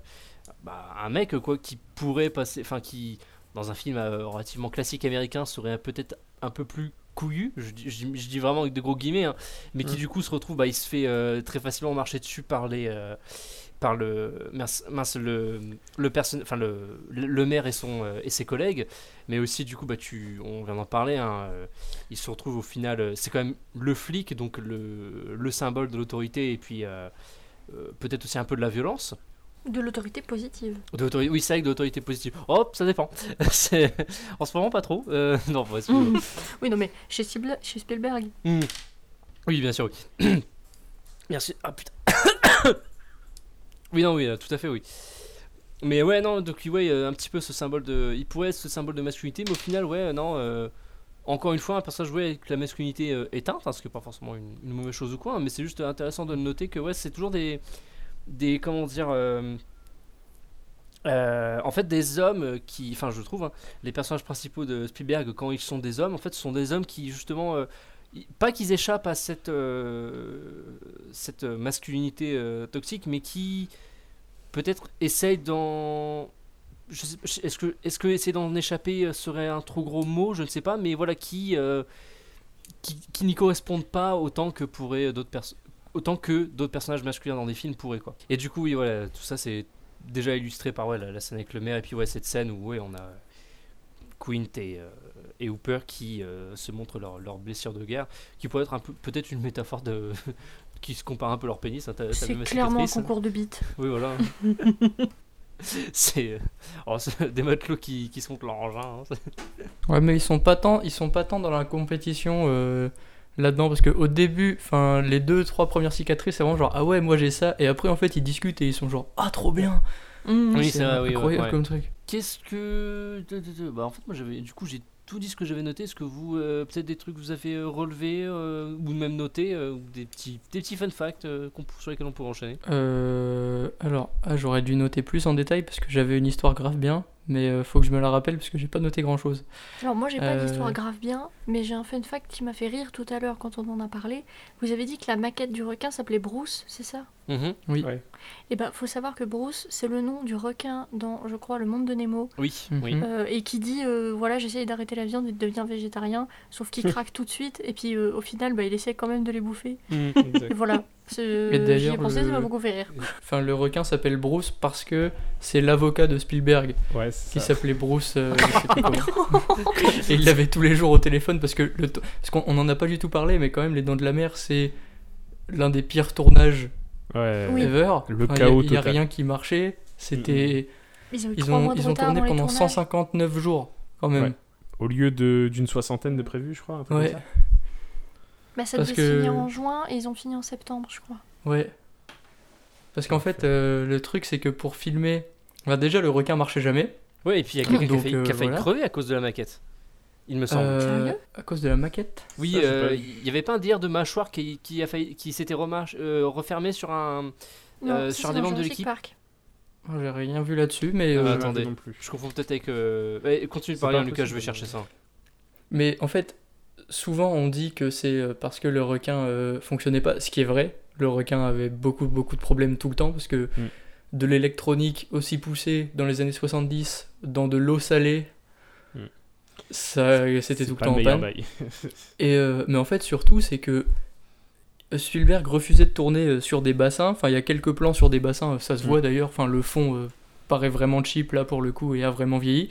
bah, un mec quoi, qui pourrait passer, enfin qui, dans un film euh, relativement classique américain, serait peut-être un peu plus couillu, je, dis- je dis- je dis vraiment avec de gros guillemets, hein, mais qui Mm. du coup se retrouve, bah, il se fait euh, très facilement marcher dessus par les, euh, par le, mince, mince, le, le enfin le, le maire et son euh, et ses collègues, mais aussi du coup, bah, tu, on vient d'en parler, hein, il se retrouve au final, c'est quand même le flic, donc le, le symbole de l'autorité et puis peut-être aussi un peu de la violence. De l'autorité positive. De l'autorité- oui, c'est vrai que de l'autorité positive. Oh, ça dépend. C'est- en ce moment, pas trop. Euh, non, bah. Oui, non, mais chez, chez Spielberg, Hmm. Oui, bien sûr, oui. Merci. Ah putain. oui, non, oui, euh, tout à fait, oui. Mais ouais, non, donc ouais, euh, un petit peu ce symbole de. Il pourrait être ce symbole de masculinité, mais au final, ouais, non. euh, Encore une fois, un personnage joué avec la masculinité éteinte, hein, ce qui n'est pas forcément une, une mauvaise chose ou quoi, hein, mais c'est juste intéressant de noter que ouais, c'est toujours des. Des comment dire. euh, euh, en fait, des hommes qui. Enfin, je trouve, hein, les personnages principaux de Spielberg, quand ils sont des hommes, en fait, ce sont des hommes qui, justement. euh, pas qu'ils échappent à cette, cette masculinité toxique, mais qui peut-être essayent d'en. Est-ce que, est que essayer d'en échapper serait un trop gros mot? Je ne sais pas, mais voilà, qui, qui, qui n'y correspondent pas autant que pourraient d'autres personnes. Autant que d'autres personnages masculins dans des films pourraient quoi. Et du coup oui voilà tout ça c'est déjà illustré par ouais, la, la scène avec le maire et puis ouais cette scène où ouais on a Quint et, euh, et Hooper qui euh, se montrent leur, leur blessure de guerre, qui pourrait être un peu peut-être une métaphore de qui se compare un peu leur pénis. hein, t'as- t'as c'est clairement un concours de bites. Oui voilà. c'est euh, oh, c'est des matelots qui, qui se montrent leur engin. hein, Ouais, mais ils sont pas tant, ils sont pas tant dans la compétition euh, là-dedans parce que au début, enfin les deux trois premières cicatrices, c'est vraiment genre ah ouais moi j'ai ça et après en fait ils discutent et ils sont genre ah trop bien. Mhm. Oui, c'est vrai, oui, ouais, incroyable ouais. comme truc. Qu'est-ce que. de- de- de- Bah, en fait, moi, j'avais. Du coup, j'ai tout dit ce que j'avais noté. Est-ce que vous. euh, Peut-être des trucs que vous avez euh, relevés euh, ou même notés euh, ou des petits, des petits fun facts euh, sur lesquels on pourrait enchaîner Euh, alors ah, j'aurais dû noter plus en détail parce que j'avais une histoire grave bien, mais euh, faut que je me la rappelle parce que j'ai pas noté grand chose. Alors moi j'ai pas Euh. l'histoire grave bien, mais j'ai un fun fact qui m'a fait rire tout à l'heure quand on en a parlé. Vous avez dit que la maquette du requin s'appelait Bruce, c'est ça? Mhm. Oui. Ouais. Et ben faut savoir que Bruce c'est le nom du requin dans je crois le monde de Nemo. Oui, Mhm. oui. Euh, et qui dit euh, voilà j'essaye d'arrêter la viande et de devenir végétarien sauf qu'il craque tout de suite et puis euh, au final bah, il essaie quand même de les bouffer Exact. et voilà Et d'ailleurs, pensé le- ça m'a beaucoup fait rire Enfin, le requin s'appelle Bruce parce que c'est l'avocat de Spielberg Ouais, qui s'appelait Bruce. euh, je sais plus comment. Et il l'avait tous les jours au téléphone parce que le parce qu'on on en a pas du tout parlé, mais quand même, Les Dents de la Mer, c'est l'un des pires tournages Ouais. Oui. ever. Le Enfin, chaos Il y a, rien qui marchait. C'était. ils ont Ils ont, ils ont tourné pendant tournages. 159 jours quand même. Ouais. Au lieu de- d'une soixantaine de prévus, je crois. un truc Ouais. comme ça. Bah, ça parce devait que- finir en juin et ils ont fini en septembre je crois Ouais. Parce qu'en fait, euh, le truc, c'est que pour filmer. enfin, déjà, le requin marchait jamais. Ouais, et puis il y a quelqu'un qui a failli, qui a euh, failli voilà. crever à cause de la maquette. Il me semble. Euh, à cause de la maquette? oui, euh, il y avait pas un dire de mâchoire qui, qui, a failli, qui s'était euh, refermé sur un. non Euh, sur c'est des membres de l'équipe. J'ai rien vu là-dessus, mais. Euh, attendez. Non plus. Je confonds peut-être avec. euh, ouais, continue de parler, Lucas, je vais chercher ça. Mais en fait, souvent on dit que c'est euh, parce que le requin euh, fonctionnait pas, ce qui est vrai. Le requin avait beaucoup, beaucoup de problèmes tout le temps parce que Mm. de l'électronique aussi poussée dans les années 70, dans de l'eau salée, Mm. ça, c'était tout le temps en panne. Et, euh, mais en fait, surtout, c'est que Spielberg refusait de tourner euh, sur des bassins. Enfin, il y a quelques plans sur des bassins, euh, ça se Mm. voit d'ailleurs. Enfin, le fond euh, paraît vraiment cheap là pour le coup et a vraiment vieilli.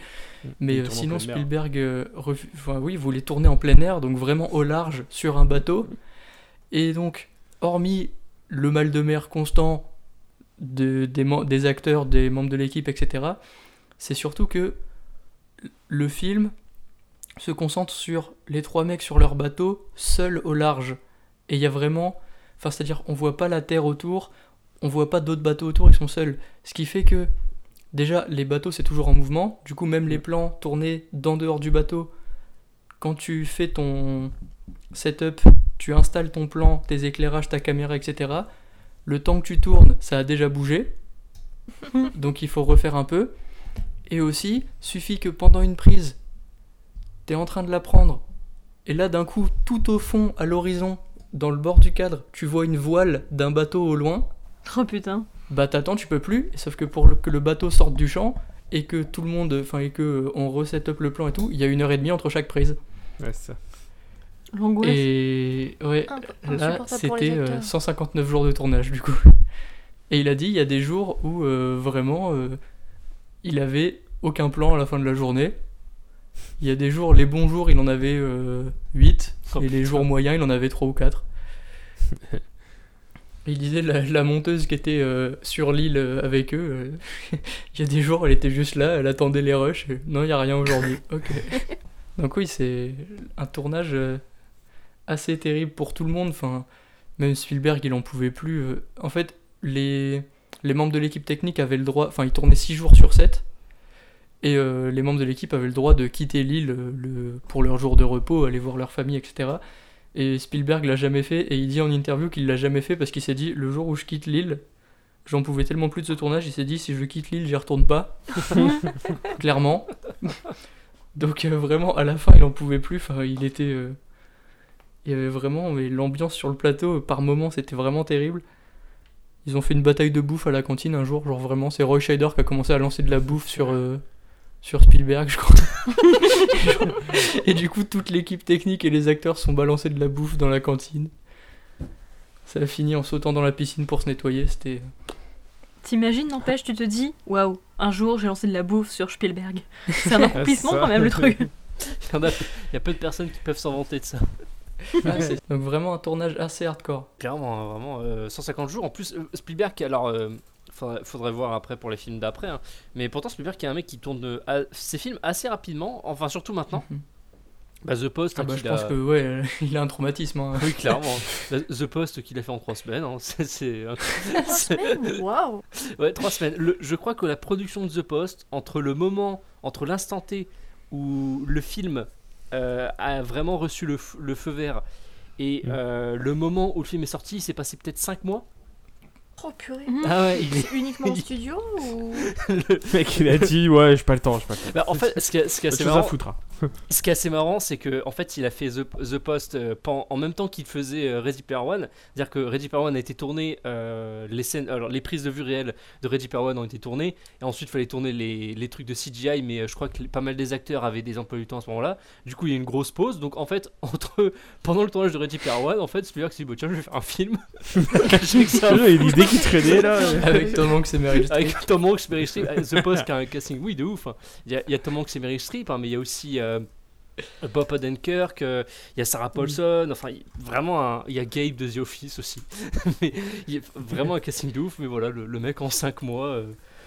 Mais Il euh, sinon. Spielberg euh, enfin, oui, voulait tourner en plein air, donc vraiment au large sur un bateau. Et donc, hormis le mal de mer constant de, des acteurs, des membres de l'équipe, etc., c'est surtout que le film se concentre sur les trois mecs sur leur bateau, seuls au large. Et il y a vraiment. Enfin, c'est-à-dire, on voit pas la terre autour, on voit pas d'autres bateaux autour, ils sont seuls. Ce qui fait que, déjà, les bateaux, c'est toujours en mouvement. Du coup, même les plans tournés d'en dehors du bateau, quand tu fais ton setup, tu installes ton plan, tes éclairages, ta caméra, etc. Le temps que tu tournes, ça a déjà bougé. Donc, il faut refaire un peu. Et aussi, suffit que pendant une prise, t'es en train de la prendre, et là d'un coup, tout au fond, à l'horizon, dans le bord du cadre, tu vois une voile d'un bateau au loin, Oh putain. Bah t'attends, tu peux plus, sauf que pour le- que le bateau sorte du champ, et que tout le monde, enfin, et que euh, on reset up le plan et tout, il y a une heure et demie entre chaque prise. Ouais, c'est ça. L'angoisse. Et ouais, Imp- là, insupportable pour les c'était euh, acteurs. 159 jours de tournage du coup. Et il a dit, il y a des jours où euh, vraiment, euh, il avait aucun plan à la fin de la journée. Il y a des jours, les bons jours, il en avait 8, Oh, et les putain. jours moyens, il en avait 3 ou 4. Il disait la, la monteuse qui était euh, sur l'île euh, avec eux, euh, il y a des jours elle était juste là, elle attendait les rushs. et, non, il n'y a rien aujourd'hui. Ok. Donc oui, c'est un tournage assez terrible pour tout le monde. Enfin, même Spielberg, il en pouvait plus. En fait, les, les membres de l'équipe technique avaient le droit. Enfin, ils tournaient 6 jours sur 7. Et les membres de l'équipe avaient le droit de quitter l'île le, pour leur jour de repos, aller voir leur famille, etc. Et Spielberg l'a jamais fait. Et il dit en interview qu'il l'a jamais fait parce qu'il s'est dit le jour où je quitte l'île, j'en pouvais tellement plus de ce tournage. Il s'est dit si je quitte l'île, j'y retourne pas. Clairement. Donc euh, vraiment, à la fin, il en pouvait plus. Enfin, il était. euh, Il y avait vraiment. Mais l'ambiance sur le plateau, euh, par moments, c'était vraiment terrible. Ils ont fait une bataille de bouffe à la cantine un jour. Genre vraiment, c'est Roy Scheider qui a commencé à lancer de la bouffe sur. euh, sur Spielberg, je crois. et du coup, toute l'équipe technique et les acteurs sont balancés de la bouffe dans la cantine. Ça a fini en sautant dans la piscine pour se nettoyer. C'était. T'imagines, n'empêche, tu te dis, waouh, un jour j'ai lancé de la bouffe sur Spielberg. C'est un accomplissement quand même le truc. Il y, a, peu de personnes qui peuvent s'en vanter de ça. Ah, Donc vraiment un tournage assez hardcore. Clairement, hein, vraiment, euh, 150 jours. En plus, euh, Spielberg, alors, euh, faudrait, faudrait voir après pour les films d'après, hein, mais pourtant Spielberg qui est un mec qui tourne euh, a- ses films assez rapidement, enfin surtout maintenant. Mhm. Bah, The Post, Ah hein, bah, je pense a- que ouais, il a un traumatisme. hein. Oui, clairement. Bah, The Post qu'il a fait en 3 semaines, hein, c'est... Trois semaines Waouh Ouais, 3 semaines. Le- je crois que la production de The Post, entre le moment, entre l'instant T où le film euh, a vraiment reçu le, feu vert et Mm. euh, le moment où le film est sorti, il s'est passé peut-être 5 mois. Oh purée. Ah ouais, il est. C'est uniquement en studio ou Le mec, il a dit Ouais, j'ai pas le temps, j'ai pas le temps. Bah, en fait, ce qui est, ce qui est assez marrant, foutre. hein. ce qui est assez marrant, c'est que en fait, il a fait The, The Post euh, pen- en même temps qu'il faisait euh, Ready Player One. C'est-à-dire que Ready Player One a été tourné, euh, les scènes, alors les prises de vue réelles de Ready Player One ont été tournées, et ensuite il fallait tourner les, les trucs de CGI, mais euh, je crois que pas mal des acteurs avaient des emplois du temps à ce moment-là. Du coup, il y a une grosse pause. Donc en fait, entre pendant le tournage de Ready Player One, en fait, Spielberg s'est dit Bah, tiens, je vais faire un film. Je sais que ça- Qui traînait là. Avec Tom Hanks et Meryl Streep. avec Tom Hanks, Meryl Streep, euh, The Post qui a un casting, oui, de ouf. hein. Il y, a- il y a Tom Hanks et Meryl Streep, hein, mais il y a aussi euh, Bob Odenkirk, euh, il y a Sarah Paulson, enfin, il- vraiment, un- il y a Gabe de The Office aussi. mais il y a vraiment un casting de ouf, mais voilà, le, le mec en 5 mois, euh,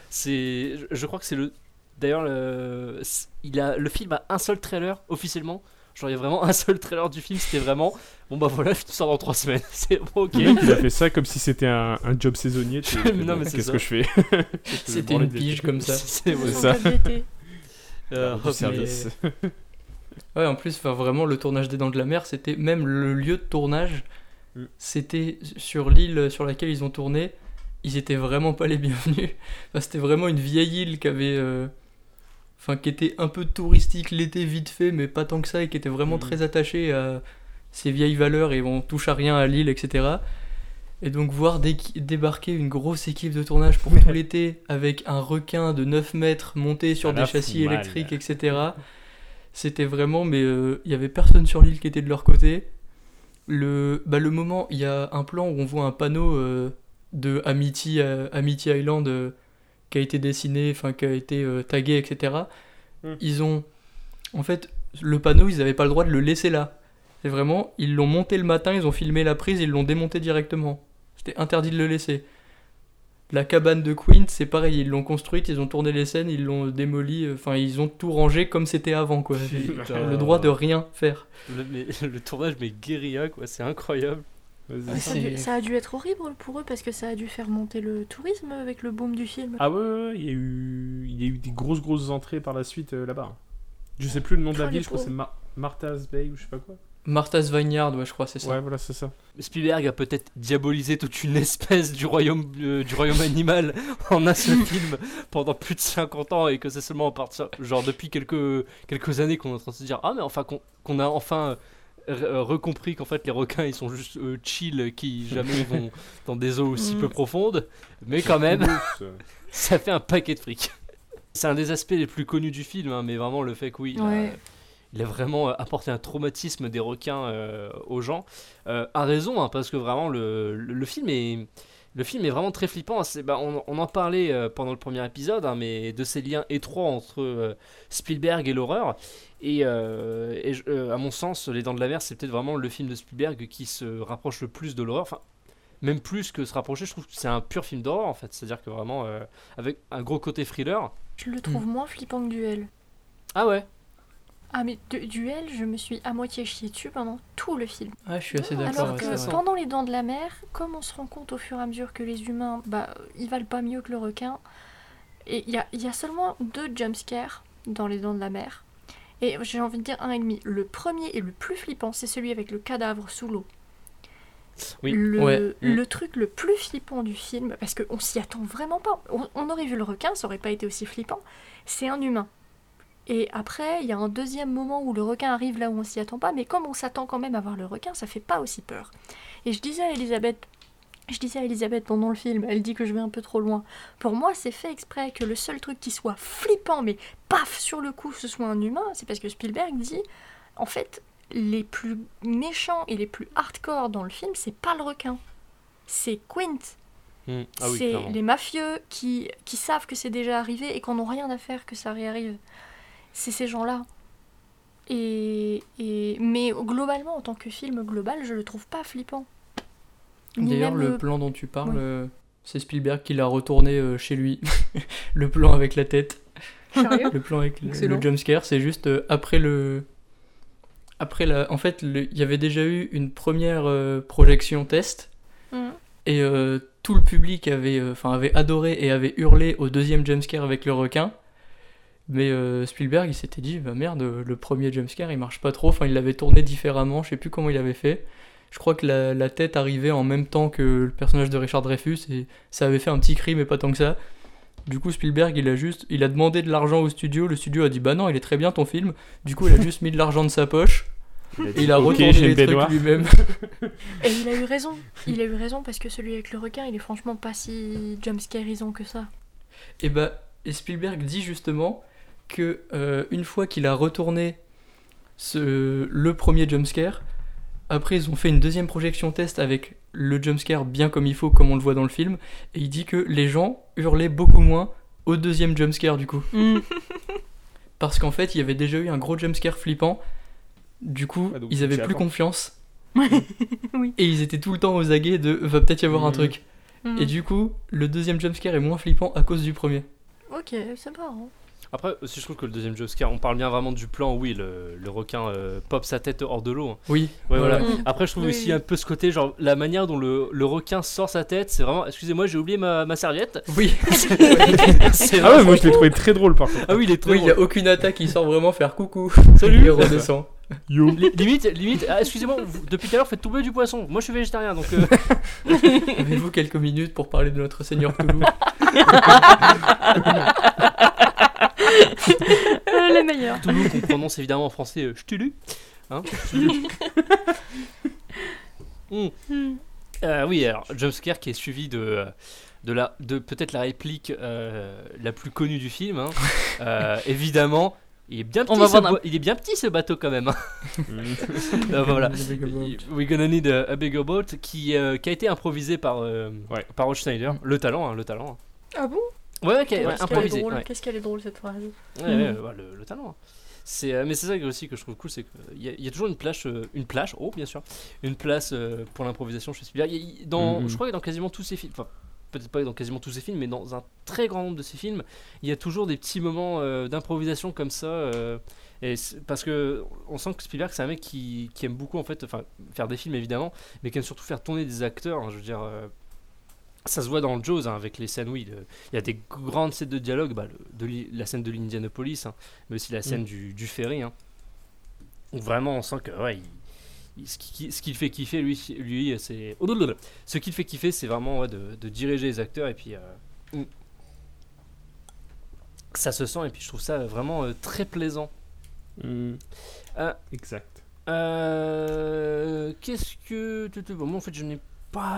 c'est. je- Je crois que c'est le. D'ailleurs, le, c'est- il a, le film a un seul trailer officiellement. Genre, il y a vraiment un seul trailer du film, c'était vraiment. Bon, bah voilà, film sort dans 3 semaines. C'est bon, ok. Le mec, il a fait ça comme si c'était un, un job saisonnier. Non, mais c'est Qu'est-ce ça. que je fais? C'était une pige comme ça. C'est ça. euh, Du service. Ouais, en plus, enfin, vraiment, le tournage des Dents de la Mer, c'était même le lieu de tournage. Mm. C'était sur l'île sur laquelle ils ont tourné. Ils étaient vraiment pas les bienvenus. Enfin, c'était vraiment une vieille île qui avait. euh, Enfin, qui était un peu touristique l'été vite fait, mais pas tant que ça, et qui était vraiment Mm. très attachée à ses vieilles valeurs et on touche à rien à l'île, etc. Et donc, voir débarquer une grosse équipe de tournage pour tout l'été avec un requin de 9 mètres monté sur des châssis mal. électriques, etc. C'était vraiment, mais euh, il y avait personne sur l'île qui était de leur côté. Le, bah, le moment, il y a un plan où on voit un panneau euh, de Amity, euh, Amity Island euh, qui a été dessiné, enfin qui a été euh, tagué, etc. Mm. Ils ont, en fait, le panneau, ils n'avaient pas le droit de le laisser là. C'est vraiment, ils l'ont monté le matin, ils ont filmé la prise, ils l'ont démonté directement. C'était interdit de le laisser. La cabane de Queen, c'est pareil, ils l'ont construite, ils ont tourné les scènes, ils l'ont démolie, euh, enfin ils ont tout rangé comme c'était avant quoi. Putain. le droit de rien faire. Le, mais- le tournage, mais guérilla, quoi, c'est incroyable. Ça a, dû, ça a dû être horrible pour eux parce que ça a dû faire monter le tourisme avec le boom du film. Ah ouais, ouais, ouais, il y a eu, il y a eu des grosses grosses entrées par la suite euh, là-bas. Je sais plus le nom de la ville, je crois que c'est. Mar- Martha's Bay ou je sais pas quoi. Martha's Vineyard, ouais, je crois, c'est ça. Ouais, voilà, c'est ça. Spielberg a peut-être diabolisé toute une espèce du royaume, euh, du royaume animal en un seul film pendant plus de 50 ans et que c'est seulement à partir, genre depuis quelques, quelques années qu'on est en train de se dire Ah, mais enfin, qu'on a enfin recompris qu'en fait les requins ils sont juste euh, chill, qui jamais vont dans des eaux aussi Mm. peu profondes, mais quand même. Ça. fait un paquet de fric. C'est un des aspects les plus connus du film, hein, mais vraiment le fait que oui, il, a, Ouais. il a vraiment euh, apporté un traumatisme des requins euh, aux gens. Euh, à raison, hein, parce que vraiment le, le, le film est... Le film est vraiment très flippant. C'est- bah, on, on en parlait euh, pendant le premier épisode, hein, mais de ces liens étroits entre euh, Spielberg et l'horreur. Et, euh, et à mon sens, Les Dents de la Mer, c'est peut-être vraiment le film de Spielberg qui se rapproche le plus de l'horreur. Enfin, même plus que se rapprocher, je trouve que c'est un pur film d'horreur en fait. C'est-à-dire que vraiment, avec un gros côté thriller. Je le trouve moins flippant que Duel. Ah ouais? Ah mais de- Duel, je me suis à moitié chié dessus pendant tout le film. Ah, je suis assez d'accord. Alors que pendant les dents de la mer, comme on se rend compte au fur et à mesure que les humains, bah, ils valent pas mieux que le requin, et il y a, y a seulement deux jumpscares dans les dents de la mer. Et j'ai envie de dire un et demi. Le premier et le plus flippant, c'est celui avec le cadavre sous l'eau. Oui. Le, Ouais. Mm. le truc le plus flippant du film, parce qu'on s'y attend vraiment pas. On, on aurait vu le requin, ça aurait pas été aussi flippant. C'est un humain. Et après, il y a un deuxième moment où le requin arrive là où on s'y attend pas, mais comme on s'attend quand même à voir le requin, ça fait pas aussi peur. Et je disais à Elisabeth, je disais à Elisabeth pendant le film, elle dit que je vais un peu trop loin. Pour moi, c'est fait exprès que le seul truc qui soit flippant, mais paf, sur le coup, ce soit un humain, c'est parce que Spielberg dit, en fait, les plus méchants et les plus hardcore dans le film, c'est pas le requin. C'est Quint. Hmm. Ah oui, c'est les mafieux qui, qui savent que c'est déjà arrivé et qu'on n'ont rien à faire que ça réarrive. C'est ces gens-là. Et, et, mais globalement, en tant que film global, je le trouve pas flippant. Ni D'ailleurs, même le plan dont tu parles, Oui. euh, c'est Spielberg qui l'a retourné euh, chez lui. le plan avec la tête. Sérieux Le plan avec le, Excellent. le jumpscare, c'est juste euh, après le. Après la. En fait, le- il y avait déjà eu une première projection test. Mhm. Et euh, tout le public avait, euh, enfin, avait adoré et avait hurlé au deuxième jumpscare avec le requin. Mais euh, Spielberg, il s'était dit, bah merde, le premier jumpscare il marche pas trop. Enfin, il l'avait tourné différemment, je sais plus comment il avait fait. je crois que la, la tête arrivait en même temps que le personnage de Richard Dreyfus et ça avait fait un petit cri mais pas tant que ça. Du coup Spielberg il a juste il a demandé de l'argent au studio, le studio a dit bah non il est très bien ton film. Du coup il a juste mis de l'argent de sa poche et il a Ok, retourné j'ai une les trucs lui-même. Et il a eu raison. Il a eu raison parce que celui avec le requin, il est franchement pas si jumpscarisant que ça. Et bah, et Spielberg dit justement que euh, une fois qu'il a retourné ce, le premier jumpscare, après ils ont fait une deuxième projection test avec le jumpscare bien comme il faut, comme on le voit dans le film, et il dit que les gens hurlaient beaucoup moins au deuxième jumpscare du coup. Mm. Parce qu'en fait, il y avait déjà eu un gros jumpscare flippant. Du coup, Ah, donc ils avaient plus attends. confiance. Oui. Et ils étaient tout le temps aux aguets de va peut-être y avoir un Mhm. truc. Et du coup, le deuxième jumpscare est moins flippant à cause du premier. Ok, c'est marrant. Après, aussi, je trouve que le deuxième Joker, on parle bien vraiment du plan où oui, le, le requin euh, pop sa tête hors de l'eau. hein. Oui, Ouais, voilà. Mm. Après, je trouve Oui, aussi oui. un peu ce côté, genre la manière dont le, le requin sort sa tête, c'est vraiment. Excusez-moi, j'ai oublié ma, ma serviette. Oui, C'est Ah ouais, vraiment- moi je l'ai trouvé très drôle par contre. Ah oui, il est très oui, il n'y a aucune attaque, il sort vraiment faire coucou. Salut. Il redescend. Yo. Li- limite, limite, ah, excusez-moi, vous- depuis tout à l'heure, faites tomber du poisson. Moi, je suis végétarien, donc. euh, Avez-vous quelques minutes pour parler de notre Seigneur Toulouse Euh, les meilleurs. Toulouse, qu'on prononce évidemment en français euh, Chtulu. Hein. Hmm. Hmm. Euh, oui, alors jumpscare qui est suivi de, de, la, de peut-être la réplique euh, la plus connue du film. hein. Euh, évidemment, il est bien petit. On va ce il est bien petit ce bateau quand même. hein. Euh, voilà. We're gonna need a, a bigger boat qui, euh, qui a été improvisé par, euh, Ouais. par Schneider. Le talent, hein, le talent. Ah bon? Ouais, a- ouais, Qu'est-ce qu'elle est improvisé. Qu'est-ce qu'elle est drôle cette phrase. Ouais, ouais, ouais, le, le talent. hein. C'est, euh, mais c'est ça que- aussi que je trouve cool, c'est qu'il y, a- il y a toujours une plage, euh, une plage, oh bien sûr, une place euh, pour l'improvisation chez Spielberg. Dans, Mhm. Je crois que dans quasiment tous ses films, enfin peut-être pas dans quasiment tous ses films, mais dans un très grand nombre de ses films, il y a toujours des petits moments euh, d'improvisation comme ça. euh, et parce que on sent que Spielberg c'est un mec qui, qui aime beaucoup en fait, enfin faire des films évidemment, mais qui aime surtout faire tourner des acteurs. hein, je veux dire. euh, ça se voit dans le Jaws hein, avec les scènes, oui. Il y a des grandes scènes de dialogue, bah, le- de la scène de l'Indianapolis, hein, mais aussi la scène du, du ferry. Hein, où vraiment on sent que ouais, il- il- ce qui, ce qui le fait kiffer, lui, lui c'est. Ce qui le fait kiffer, c'est vraiment ouais, de, de diriger les acteurs et puis. euh, mm. ça se sent et puis je trouve ça vraiment euh, très plaisant. Mm. Euh, Exact. Euh, Qu'est-ce que. bon, moi en fait je n'ai pas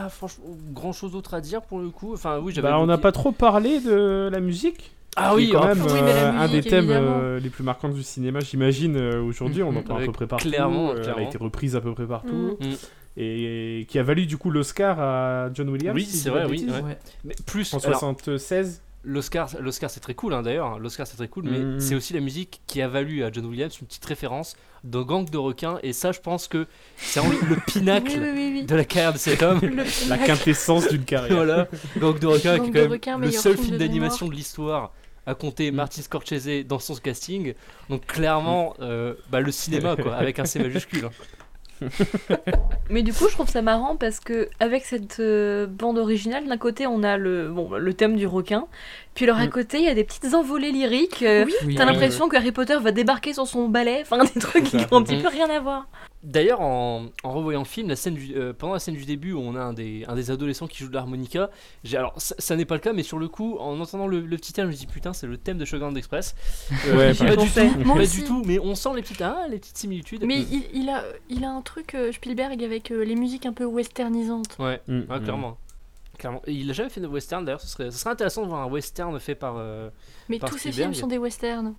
franchement grand chose d'autre à dire pour le coup. Enfin oui j'avais. Bah, on n'a pas trop parlé de la musique. Ah oui quand oh, même oui, euh, un des thèmes euh, les plus marquants du cinéma, j'imagine. euh, Aujourd'hui, on en parle à peu près partout. clairement, euh, Elle a été reprise à peu près partout. Mm. Et qui a valu du coup l'Oscar à John Williams. Oui, si c'est pas vrai, oui, ouais. Mais plus. En alors, 76. L'Oscar, l'Oscar c'est très cool hein, d'ailleurs. L'Oscar c'est très cool, mais Mhm. c'est aussi la musique qui a valu à John Williams une petite référence dans Gang de requins. Et ça, je pense que c'est vraiment le pinacle Oui, oui, oui, oui. de la carrière de cet homme. La quintessence d'une carrière. voilà, Gang de requins Gang qui est de quand même requins, le seul film film de d'animation de l'histoire à compter Mm. Martin Scorsese dans son casting. Donc clairement, euh, bah, le cinéma quoi, avec un C majuscule. hein. Mais du coup, je trouve ça marrant parce que avec cette euh, bande originale, d'un côté, on a le, bon, le thème du requin, puis alors à Mm. côté, il y a des petites envolées lyriques. euh, Oui. Oui. T'as Oui, l'impression que Harry Potter va débarquer sur son balai, enfin des trucs qui ça. n'ont un petit Mm. peu rien à voir. D'ailleurs, en, en revoyant le film, la scène du- euh, pendant la scène du début où on a un des, un des adolescents qui joue de l'harmonica, alors ça, ça n'est pas le cas, mais sur le coup, en entendant le, le petit thème, je me dis putain, c'est le thème de Shogun Express. Ouais, pas pareil. du tout, Moi pas du tout, mais on sent les petites, ah, les petites similitudes. Mais il, il a, il a un truc, euh, Spielberg, avec euh, les musiques un peu westernisantes. Ouais, Mm, ouais, mm. clairement. Clairement. Il a jamais fait de western d'ailleurs, ce serait, ce serait intéressant de voir un western fait par. euh, Mais Par tous ces films sont des westerns.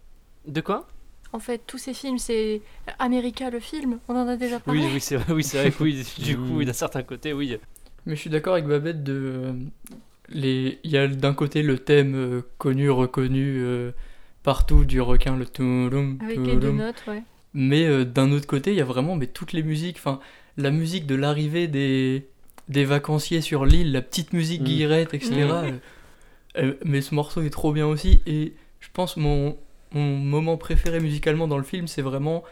De quoi? En fait, tous ces films, c'est America le film, on en a déjà parlé. Oui, oui, c'est vrai, oui, c'est vrai que oui, du coup, Mm. d'un certain côté, oui. Mais je suis d'accord avec Babette de. les... Il y a d'un côté le thème euh, connu, reconnu euh, partout du requin, le touloum, Avec les deux notes, ouais. Mais euh, d'un autre côté, il y a vraiment mais, toutes les musiques. Enfin, la musique de l'arrivée des, des vacanciers sur l'île, la petite musique Mm. guillerette, etc. Mm. euh, mais ce morceau est trop bien aussi. Et je pense mon, mon moment préféré musicalement dans le film, c'est vraiment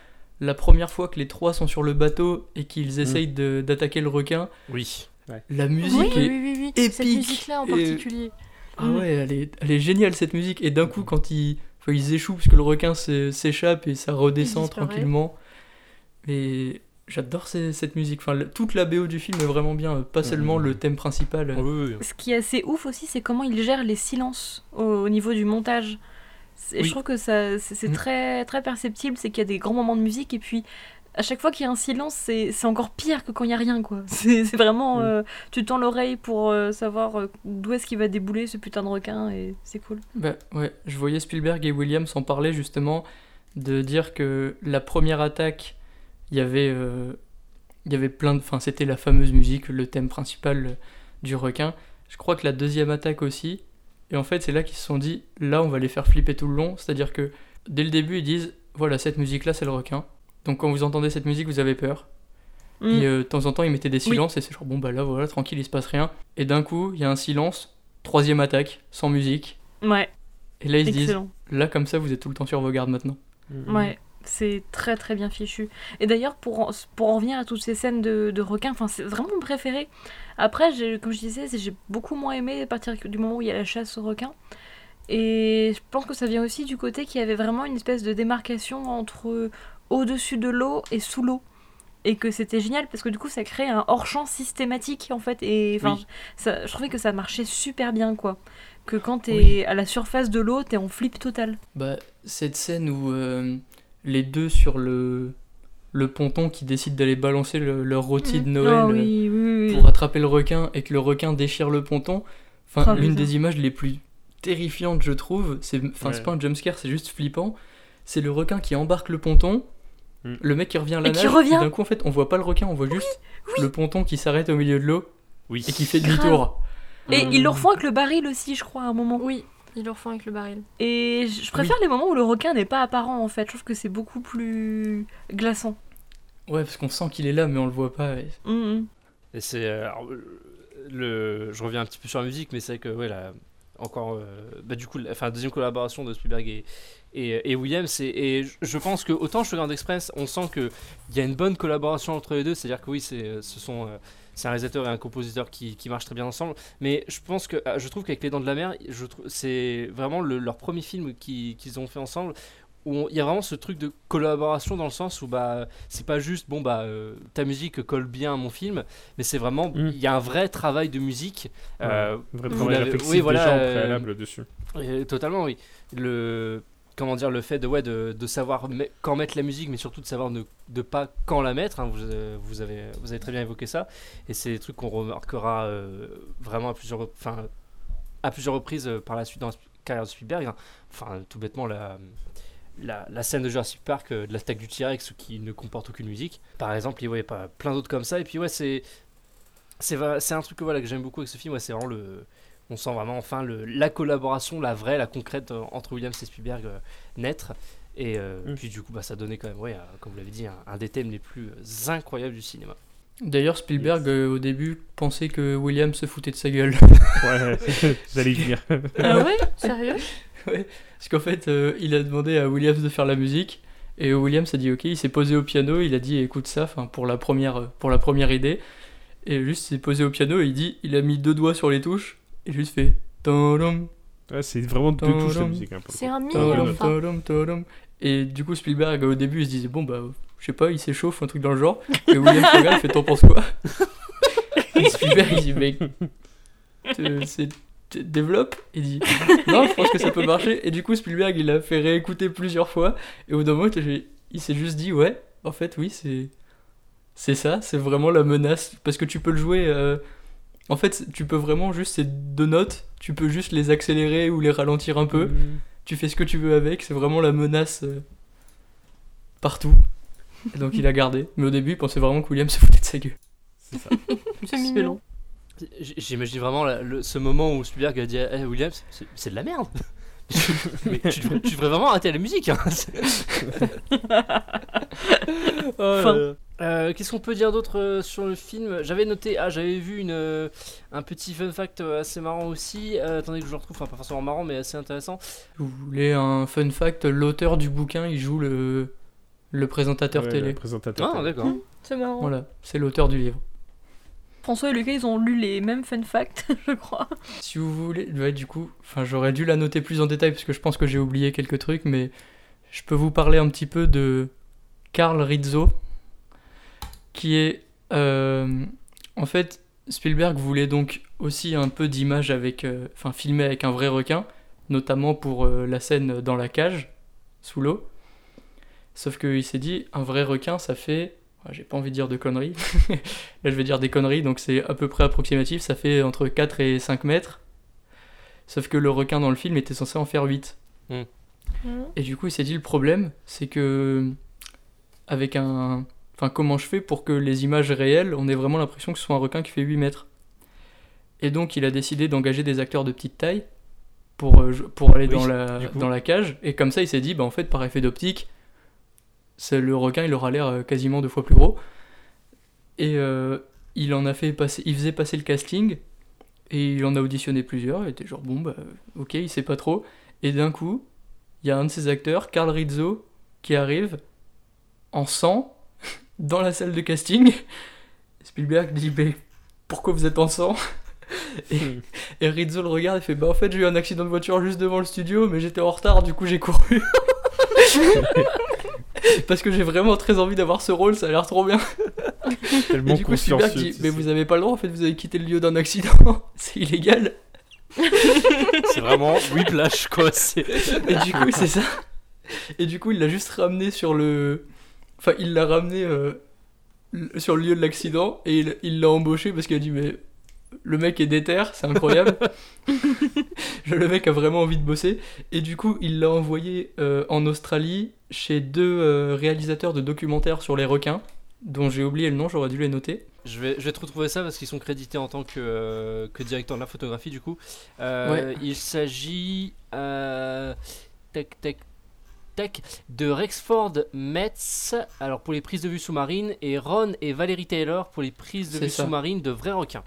la première fois que les trois sont sur le bateau et qu'ils essayent de- d'attaquer le requin. Oui. La musique oui, est oui, oui, oui. Cette épique musique-là en et- particulier. ah ouais, elle est, elle est géniale cette musique. Et d'un coup, quand ils, enfin, ils échouent parce que le requin s'é- s'échappe et ça redescend tranquillement. Et J'adore cette musique. Enfin, le- toute la BO du film est vraiment bien, euh, pas seulement le thème principal. Oui, oui, oui. Ce qui est assez ouf aussi, c'est comment il gère les silences au, au niveau du montage. Oui. Je trouve que ça, c'est Mm. très, très perceptible, c'est qu'il y a des grands moments de musique et puis à chaque fois qu'il y a un silence, c'est encore pire que quand il y a rien quoi. C'est vraiment, Mm. euh, tu tends l'oreille pour euh, savoir euh, d'où est-ce qu'il va débouler ce putain de requin et c'est cool. Bah ouais, je voyais Spielberg et Williams en parler justement, de dire que la première attaque, il y avait, euh, il y avait plein de... Enfin, c'était la fameuse musique, le thème principal euh, du requin. Je crois que la deuxième attaque aussi. Et en fait, c'est là qu'ils se sont dit, là, on va les faire flipper tout le long. C'est-à-dire que dès le début, ils disent, voilà, cette musique-là, c'est le requin. Donc quand vous entendez cette musique, vous avez peur. Mm. Et euh, de temps en temps, ils mettaient des silences et c'est genre, bon, bah là, voilà, tranquille, il se passe rien. Et d'un coup, il y a un silence, troisième attaque, sans musique. Ouais, Et là, ils se disent, là, comme ça, vous êtes tout le temps sur vos gardes maintenant. Ouais, c'est très très bien fichu. Et d'ailleurs, pour, en- pour en revenir à toutes ces scènes de, de requins, c'est vraiment mon préféré. Après, comme je disais, j'ai beaucoup moins aimé à partir du moment où il y a la chasse aux requins. Et je pense que ça vient aussi du côté qu'il y avait vraiment une espèce de démarcation entre au-dessus de l'eau et sous l'eau. Et que c'était génial parce que du coup ça crée un hors-champ systématique en fait. Et enfin, Oui. je trouvais que ça marchait super bien quoi. Que quand t'es Oui. à la surface de l'eau, t'es en flip total. Bah, cette scène où euh, les deux sur le, le ponton qui décident d'aller balancer le- leur rôti de Noël Ah euh, oui, oui, oui. pour attraper le requin et que le requin déchire le ponton, enfin, l'une des images les plus terrifiantes, je trouve, c'est enfin, c'est Ouais. pas un jumpscare, c'est juste flippant. C'est le requin qui embarque le ponton, Mm. le mec qui revient à la Et qui nage, revient. d'un coup, en fait, on voit pas le requin, on voit juste le ponton qui s'arrête au milieu de l'eau Oui. et qui fait demi-tour. Et Mm. ils le refont avec le baril aussi, je crois, à un moment. Oui, ils le refont avec le baril. Et je préfère les moments où le requin n'est pas apparent, en fait. Je trouve que c'est beaucoup plus glaçant. Ouais, parce qu'on sent qu'il est là, mais on le voit pas. et- Mhm. Et c'est. euh, le, je reviens un petit peu sur la musique, mais c'est vrai que, ouais, là, encore. euh, bah, du coup, la enfin, deuxième collaboration de Spielberg et, et, et Williams. Et, et je- pense que, autant Sugar Express, on sent qu'il y a une bonne collaboration entre les deux. C'est-à-dire que, oui, c'est, ce sont. euh, c'est un réalisateur et un compositeur qui, qui marchent très bien ensemble. Mais je pense que. euh, Je trouve qu'avec Les Dents de la Mer, c'est vraiment le- leur premier film qui- qu'ils ont fait ensemble. Où il y a vraiment ce truc de collaboration dans le sens où bah c'est pas juste bon bah euh, ta musique colle bien à mon film mais c'est vraiment Mm. il y a un vrai travail de musique euh, Un vrai travail oui, voilà, déjà en euh, préalable dessus. et totalement oui le comment dire le fait de ouais de, de savoir quand mettre la musique mais surtout de savoir ne de pas quand la mettre hein, vous, euh, vous avez vous avez très bien évoqué ça. Et c'est des trucs qu'on remarquera euh, vraiment à plusieurs enfin à plusieurs reprises euh, par la suite dans la carrière de Spielberg hein. enfin tout bêtement la la, scène de Jurassic Park de l'attaque du T-Rex qui ne comporte aucune musique par exemple il y a plein d'autres comme ça. Et puis ouais c'est c'est un truc que, voilà, que j'aime beaucoup avec ce film. Ouais, c'est vraiment le on sent vraiment enfin le, la collaboration la vraie la concrète euh, entre Williams et Spielberg euh, naître et euh, Mm. puis du coup bah, ça donnait quand même ouais, euh, comme vous l'avez dit un, un des thèmes les plus euh, incroyables du cinéma D'ailleurs, Spielberg, euh, au début, pensait que Williams se foutait de sa gueule. Ouais, j'allais y venir. Ah ouais? Sérieux? Parce qu'en fait, euh, il a demandé à Williams de faire la musique. Et Williams a dit ok, il s'est posé au piano, il a dit écoute ça, enfin pour la première pour la première idée. Et juste il s'est posé au piano et il dit il a mis deux doigts sur les touches et juste fait Ouais, c'est vraiment deux touches la musique. Hein, C'est un mi tadam, enfin. tadam, tadam. Et du coup Spielberg au début il se disait bon bah je sais pas, il s'échauffe un truc dans le genre. Et Williams regarde il fait t'en penses quoi? Et Spielberg il dit mec te- c'est te- développe il dit non je pense que ça peut marcher et du coup Spielberg il a fait réécouter plusieurs fois et au bout d'un moment il il s'est juste dit ouais en fait oui c'est c'est ça c'est vraiment la menace parce que tu peux le jouer euh, en fait tu peux vraiment juste ces deux notes tu peux juste les accélérer ou les ralentir un peu Mm. tu fais ce que tu veux avec c'est vraiment la menace euh, partout et donc il a gardé mais au début il pensait vraiment que William se foutait de sa gueule C'est ça. C'est mignon. J- J'imagine vraiment la- le- ce moment où Spielberg a dit à à Williams c'est- c'est de la merde. Mais tu devrais, tu devrais vraiment arrêter la musique. hein. Oh là là. Euh, Qu'est-ce qu'on peut dire d'autre euh, sur le film? J'avais noté, ah j'avais vu une, euh, un petit fun fact assez marrant aussi. Euh, attendez que je le retrouve, enfin pas forcément marrant mais assez intéressant. vous voulez un fun fact? L'auteur du bouquin il joue le le présentateur Ouais, télé le présentateur. Ah télé. d'accord. C'est marrant. voilà c'est l'auteur du livre François et Lucas, ils ont lu les mêmes fun facts, je crois. Si vous voulez, ouais, du coup, enfin, j'aurais dû la noter plus en détail parce que je pense que j'ai oublié quelques trucs, mais je peux vous parler un petit peu de Carl Rizzo. Qui est euh, en fait Spielberg voulait donc aussi un peu d'image avec, euh, enfin filmer avec un vrai requin, notamment pour euh, la scène dans la cage sous l'eau. Sauf qu'il s'est dit un vrai requin ça fait, ah, j'ai pas envie de dire de conneries, là je vais dire des conneries donc c'est à peu près approximatif, ça fait entre 4 et 5 mètres. Sauf que le requin dans le film était censé en faire 8. Hmm. Et du coup, il s'est dit le problème, c'est que avec un, enfin comment je fais pour que les images réelles, on ait vraiment l'impression que ce soit un requin qui fait 8 mètres. Et donc, il a décidé d'engager des acteurs de petite taille pour, euh, pour aller Oui, dans, la, dans la cage. Et comme ça, il s'est dit, bah en fait, par effet d'optique, c'est le requin, il aura l'air euh, quasiment deux fois plus gros. Et euh, il en a fait passer, il faisait passer le casting et il en a auditionné plusieurs. Il était genre bon bah ok, il sait pas trop. Et d'un coup, il y a un de ses acteurs, Carl Rizzo, qui arrive en sang dans la salle de casting. Spielberg dit mais pourquoi vous êtes en sang et, et Rizzo le regarde et fait bah en fait j'ai eu un accident de voiture juste devant le studio mais j'étais en retard du coup j'ai couru. Parce que j'ai vraiment très envie d'avoir ce rôle, ça a l'air trop bien. Et du coup, Spielberg dit Mais vous avez pas le droit, en fait, vous avez quitté le lieu d'un accident, c'est illégal. C'est vraiment whiplash quoi. Et du coup, c'est ça. Et du coup, il l'a juste ramené sur le. Enfin, il l'a ramené euh, sur le lieu de l'accident et il il l'a embauché parce qu'il a dit Mais le mec est déter, c'est incroyable. le mec a vraiment envie de bosser. Et du coup, il l'a envoyé euh, en Australie chez deux euh, réalisateurs de documentaires sur les requins, dont j'ai oublié le nom, j'aurais dû les noter. Je vais, je vais te retrouver ça parce qu'ils sont crédités en tant que, euh, que directeur de la photographie du coup. Euh, Ouais. Il s'agit euh, tac, tac, tac, de Rexford Metz alors pour les prises de vue sous-marines et Ron et Valérie Taylor pour les prises de vue sous-marines de vrais requins.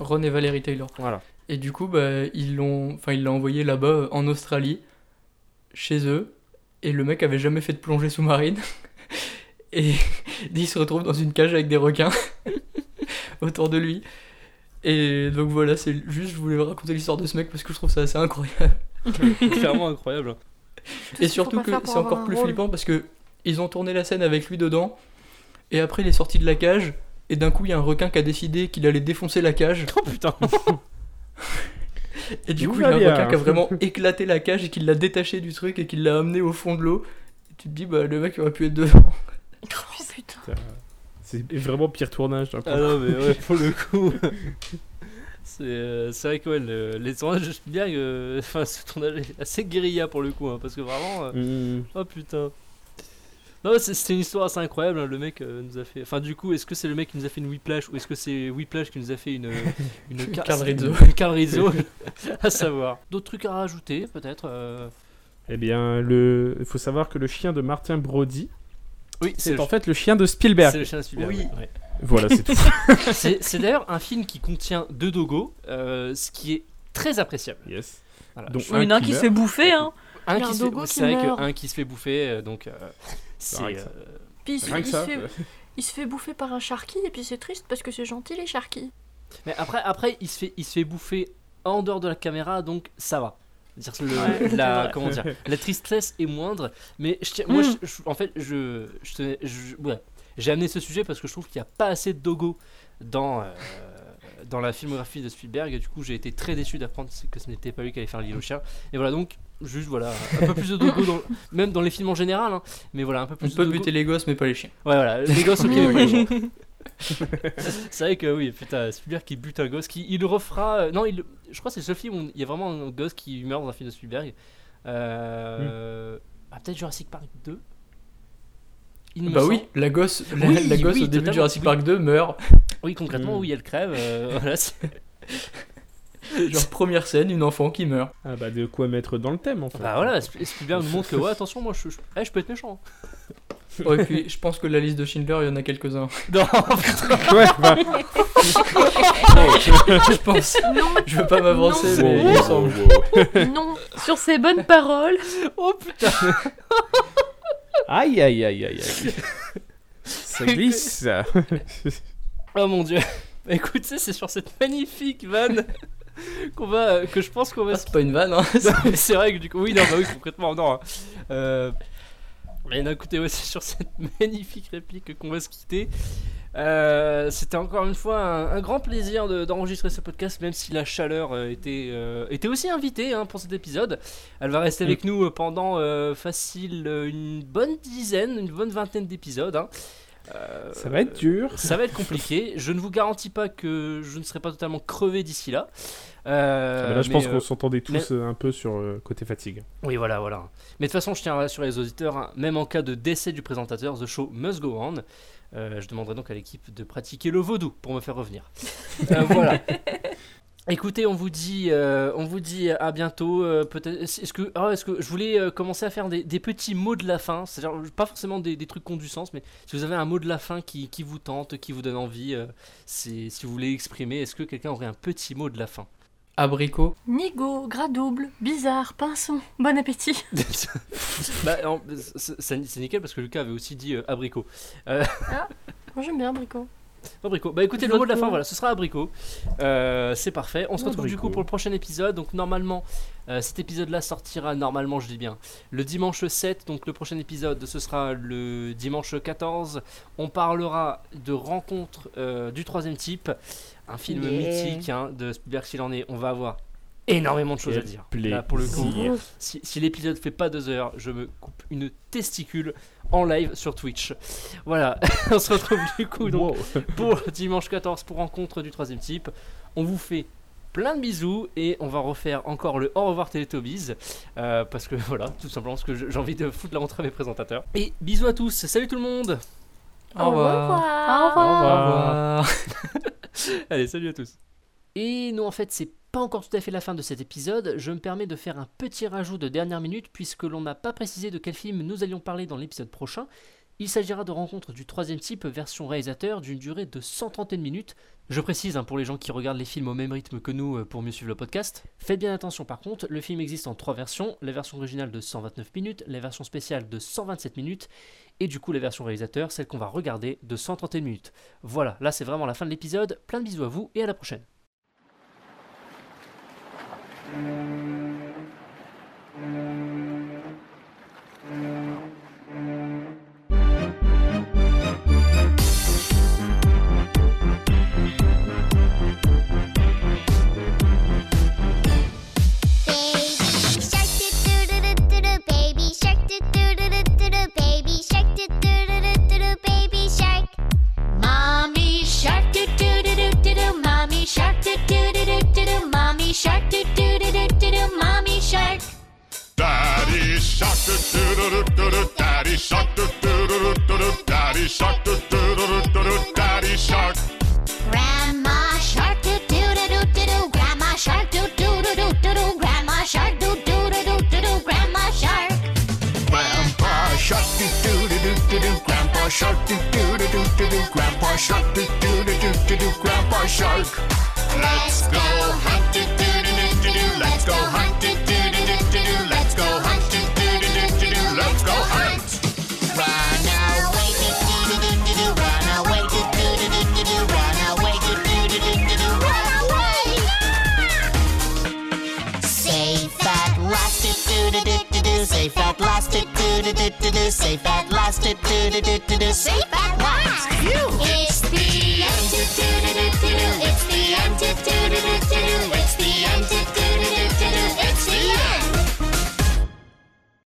Ron et Valérie Taylor. Voilà. Et du coup, bah, ils l'ont, enfin, il l'a envoyé là-bas euh, en Australie, chez eux. Et le mec avait jamais fait de plongée sous-marine. Et il se retrouve dans une cage avec des requins autour de lui. Et donc voilà, c'est juste, je voulais vous raconter l'histoire de ce mec parce que je trouve ça assez incroyable. Clairement incroyable. Et surtout que c'est encore plus rôle. flippant parce que ils ont tourné la scène avec lui dedans. Et après, il est sorti de la cage. Et d'un coup, il y a un requin qui a décidé qu'il allait défoncer la cage. Oh putain. Et du coup, il y a un requin qui a vraiment éclaté la cage et qui l'a détaché du truc et qui l'a amené au fond de l'eau. Et tu te dis, bah le mec il aurait pu être devant. Oh putain. C'est vraiment pire tournage. d'un coup. Ah non mais ouais pour le coup. C'est euh, c'est vrai que ouais, le- les tournages de Spielberg, euh, ce tournage est assez guérilla pour le coup, hein, parce que vraiment, euh, Mm. oh putain. Non, c'est- c'était une histoire assez incroyable. hein, le mec euh, nous a fait. Enfin, du coup, est-ce que c'est le mec qui nous a fait une Whiplash ou est-ce que c'est Whiplash qui nous a fait une une car- Carl Rizzo. Une Carl Rizzo, à savoir. D'autres trucs à rajouter, peut-être. Eh bien, le... il faut savoir que le chien de Martin Brody, Oui, c'est en fait le chien de c'est Spielberg. le chien de Spielberg. Oui. ouais, ouais. Voilà, c'est tout. C'est c'est d'ailleurs un film qui contient deux dogos, euh, ce qui est très appréciable. yes. Voilà. Donc, Il y en a un qui se fait bouffer, hein. Un qui un se fait, c'est vrai qu'un qui se fait bouffer, euh, donc euh, c'est. Euh, Puis il se, Rien que il ça. se fait, il se fait bouffer par un Sharky et puis c'est triste parce que c'est gentil les Sharky. Mais après, après, il se fait, il se fait bouffer en dehors de la caméra, donc ça va. Le- Ouais, la, comment dire, la tristesse est moindre. Mais je moi, Mm. je- je- en fait, je, je, tenais- je- ouais, j'ai amené ce sujet parce que je trouve qu'il n'y a pas assez de dogo dans euh, dans la filmographie de Spielberg. Et du coup, j'ai été très déçu d'apprendre que ce n'était pas lui qui allait faire l'île au chien. Et voilà, donc juste voilà, un peu plus de dogo, dans, même dans les films en général. hein, mais voilà, un peu On plus. peut de dogo. buter les gosses mais pas les chiens. Ouais, voilà, les gosses, ok, mais pas les gens. C'est vrai que oui, putain, Spielberg qui bute un gosse, qui il refera. euh, non, il, je crois que c'est le seul film où il y a vraiment un gosse qui meurt dans un film de Spielberg. Euh, ah, peut-être Jurassic Park 2 Il me Bah oui, la gosse, la, Oui, la gosse oui, au début de Jurassic oui. Park 2 meurt. Oui, concrètement, Mm. oui, elle crève. euh, voilà, Genre première scène, une enfant qui meurt. Ah bah de quoi mettre dans le thème en fait. bah voilà, Sp- Spielberg nous montre que, ouais, attention, moi je, je, eh, je peux être méchant. Ouais, et puis je pense que la liste de Schindler, il y en a quelques-uns. Non, Ouais, bah, je pense. Non, Je veux pas m'avancer, Non. mais il me semble. non. Sur ces bonnes paroles. oh putain, Aïe aïe aïe aïe aïe. Ça glisse. oh mon dieu. Bah, Écoute, tu sais, c'est sur cette magnifique vanne qu'on va, que je pense qu'on va Ah, c'est pas une vanne, hein. C'est vrai que du coup, oui, non, bah oui, concrètement, non. hein. Euh, d'un côté, ouais, c'est sur cette magnifique réplique qu'on va se quitter. Euh, C'était encore une fois un, un grand plaisir de- d'enregistrer ce podcast, même si la chaleur euh, était, euh, était aussi invitée hein, pour cet épisode. Elle va rester avec nous euh, pendant euh, facile une bonne dizaine, une bonne vingtaine d'épisodes. hein. Ça va être dur. ça va être compliqué. Je ne vous garantis pas que je ne serai pas totalement crevé d'ici là. Euh, Ah là, je pense euh, qu'on s'entendait tous mais- euh, un peu sur euh, côté fatigue. oui, voilà, voilà. Mais de toute façon, je tiens à rassurer les auditeurs, hein, même en cas de décès du présentateur, The Show must go on. Euh, je demanderai donc à l'équipe de pratiquer le vaudou pour me faire revenir. Voilà. Écoutez, on vous dit, euh, on vous dit à bientôt. euh, Peut-être. Est-ce que, ah, est-ce que je voulais euh, commencer à faire des, des petits mots de la fin, c'est-à-dire pas forcément des, des trucs qui ont du sens, mais si vous avez un mot de la fin qui, qui vous tente, qui vous donne envie, c'est si vous voulez exprimer, est-ce que quelqu'un aurait un petit mot de la fin? Abricot. Nigo, gras double, bizarre, pinson, bon appétit. bah, c'est nickel parce que Lucas avait aussi dit euh, abricot. Euh, Moi j'aime bien abricot. abricot. Bah écoutez, le mot de la fin, voilà, ce sera abricot. Euh, c'est parfait. On se retrouve du coup pour le prochain épisode. Donc normalement, euh, cet épisode-là sortira normalement, je dis bien, le dimanche 7. Donc le prochain épisode, ce sera le dimanche 14. On parlera de rencontre euh, du troisième type, un film Yeah. mythique hein, de Spielberg s'il en est. On va avoir énormément de choses à dire. Là, pour le coup, plaisir. si, si l'épisode fait pas deux heures, je me coupe une testicule en live sur Twitch. Voilà, on se retrouve du coup donc Wow. pour dimanche 14 pour rencontre du troisième type. On vous fait plein de bisous et on va refaire encore le au revoir Télétobies euh, parce que voilà, tout simplement parce que j'ai envie de foutre la rentrée à mes présentateurs. Et bisous à tous, salut tout le monde. Au revoir. Au Au revoir. revoir. Allez, salut à tous. Et non, en fait, c'est pas encore tout à fait la fin de cet épisode. Je me permets de faire un petit rajout de dernière minute puisque l'on n'a pas précisé de quel film nous allions parler dans l'épisode prochain. Il s'agira de Rencontre du troisième type version réalisateur d'une durée de 131 minutes. Je précise hein, pour les gens qui regardent les films au même rythme que nous euh, pour mieux suivre le podcast. Faites bien attention par contre, le film existe en trois versions, la version originale de 129 minutes, la version spéciale de 127 minutes et du coup la version réalisateur, celle qu'on va regarder de 131 minutes. Voilà, là c'est vraiment la fin de l'épisode. Plein de bisous à vous et à la prochaine. Shark do do do do Daddy shark do do do do Daddy shark do do do do Daddy shark Grandma shark do do do do do grandma shark do do do do do grandma shark do do do do do grandma shark Grandpa shark do do do do do Grandpa shark do do do do do Grandpa shark do do do do do Grandpa shark Let's go hunt do do do do do Let's go hunt do do safe at last do do do do do safe at last do do do do do safe at last.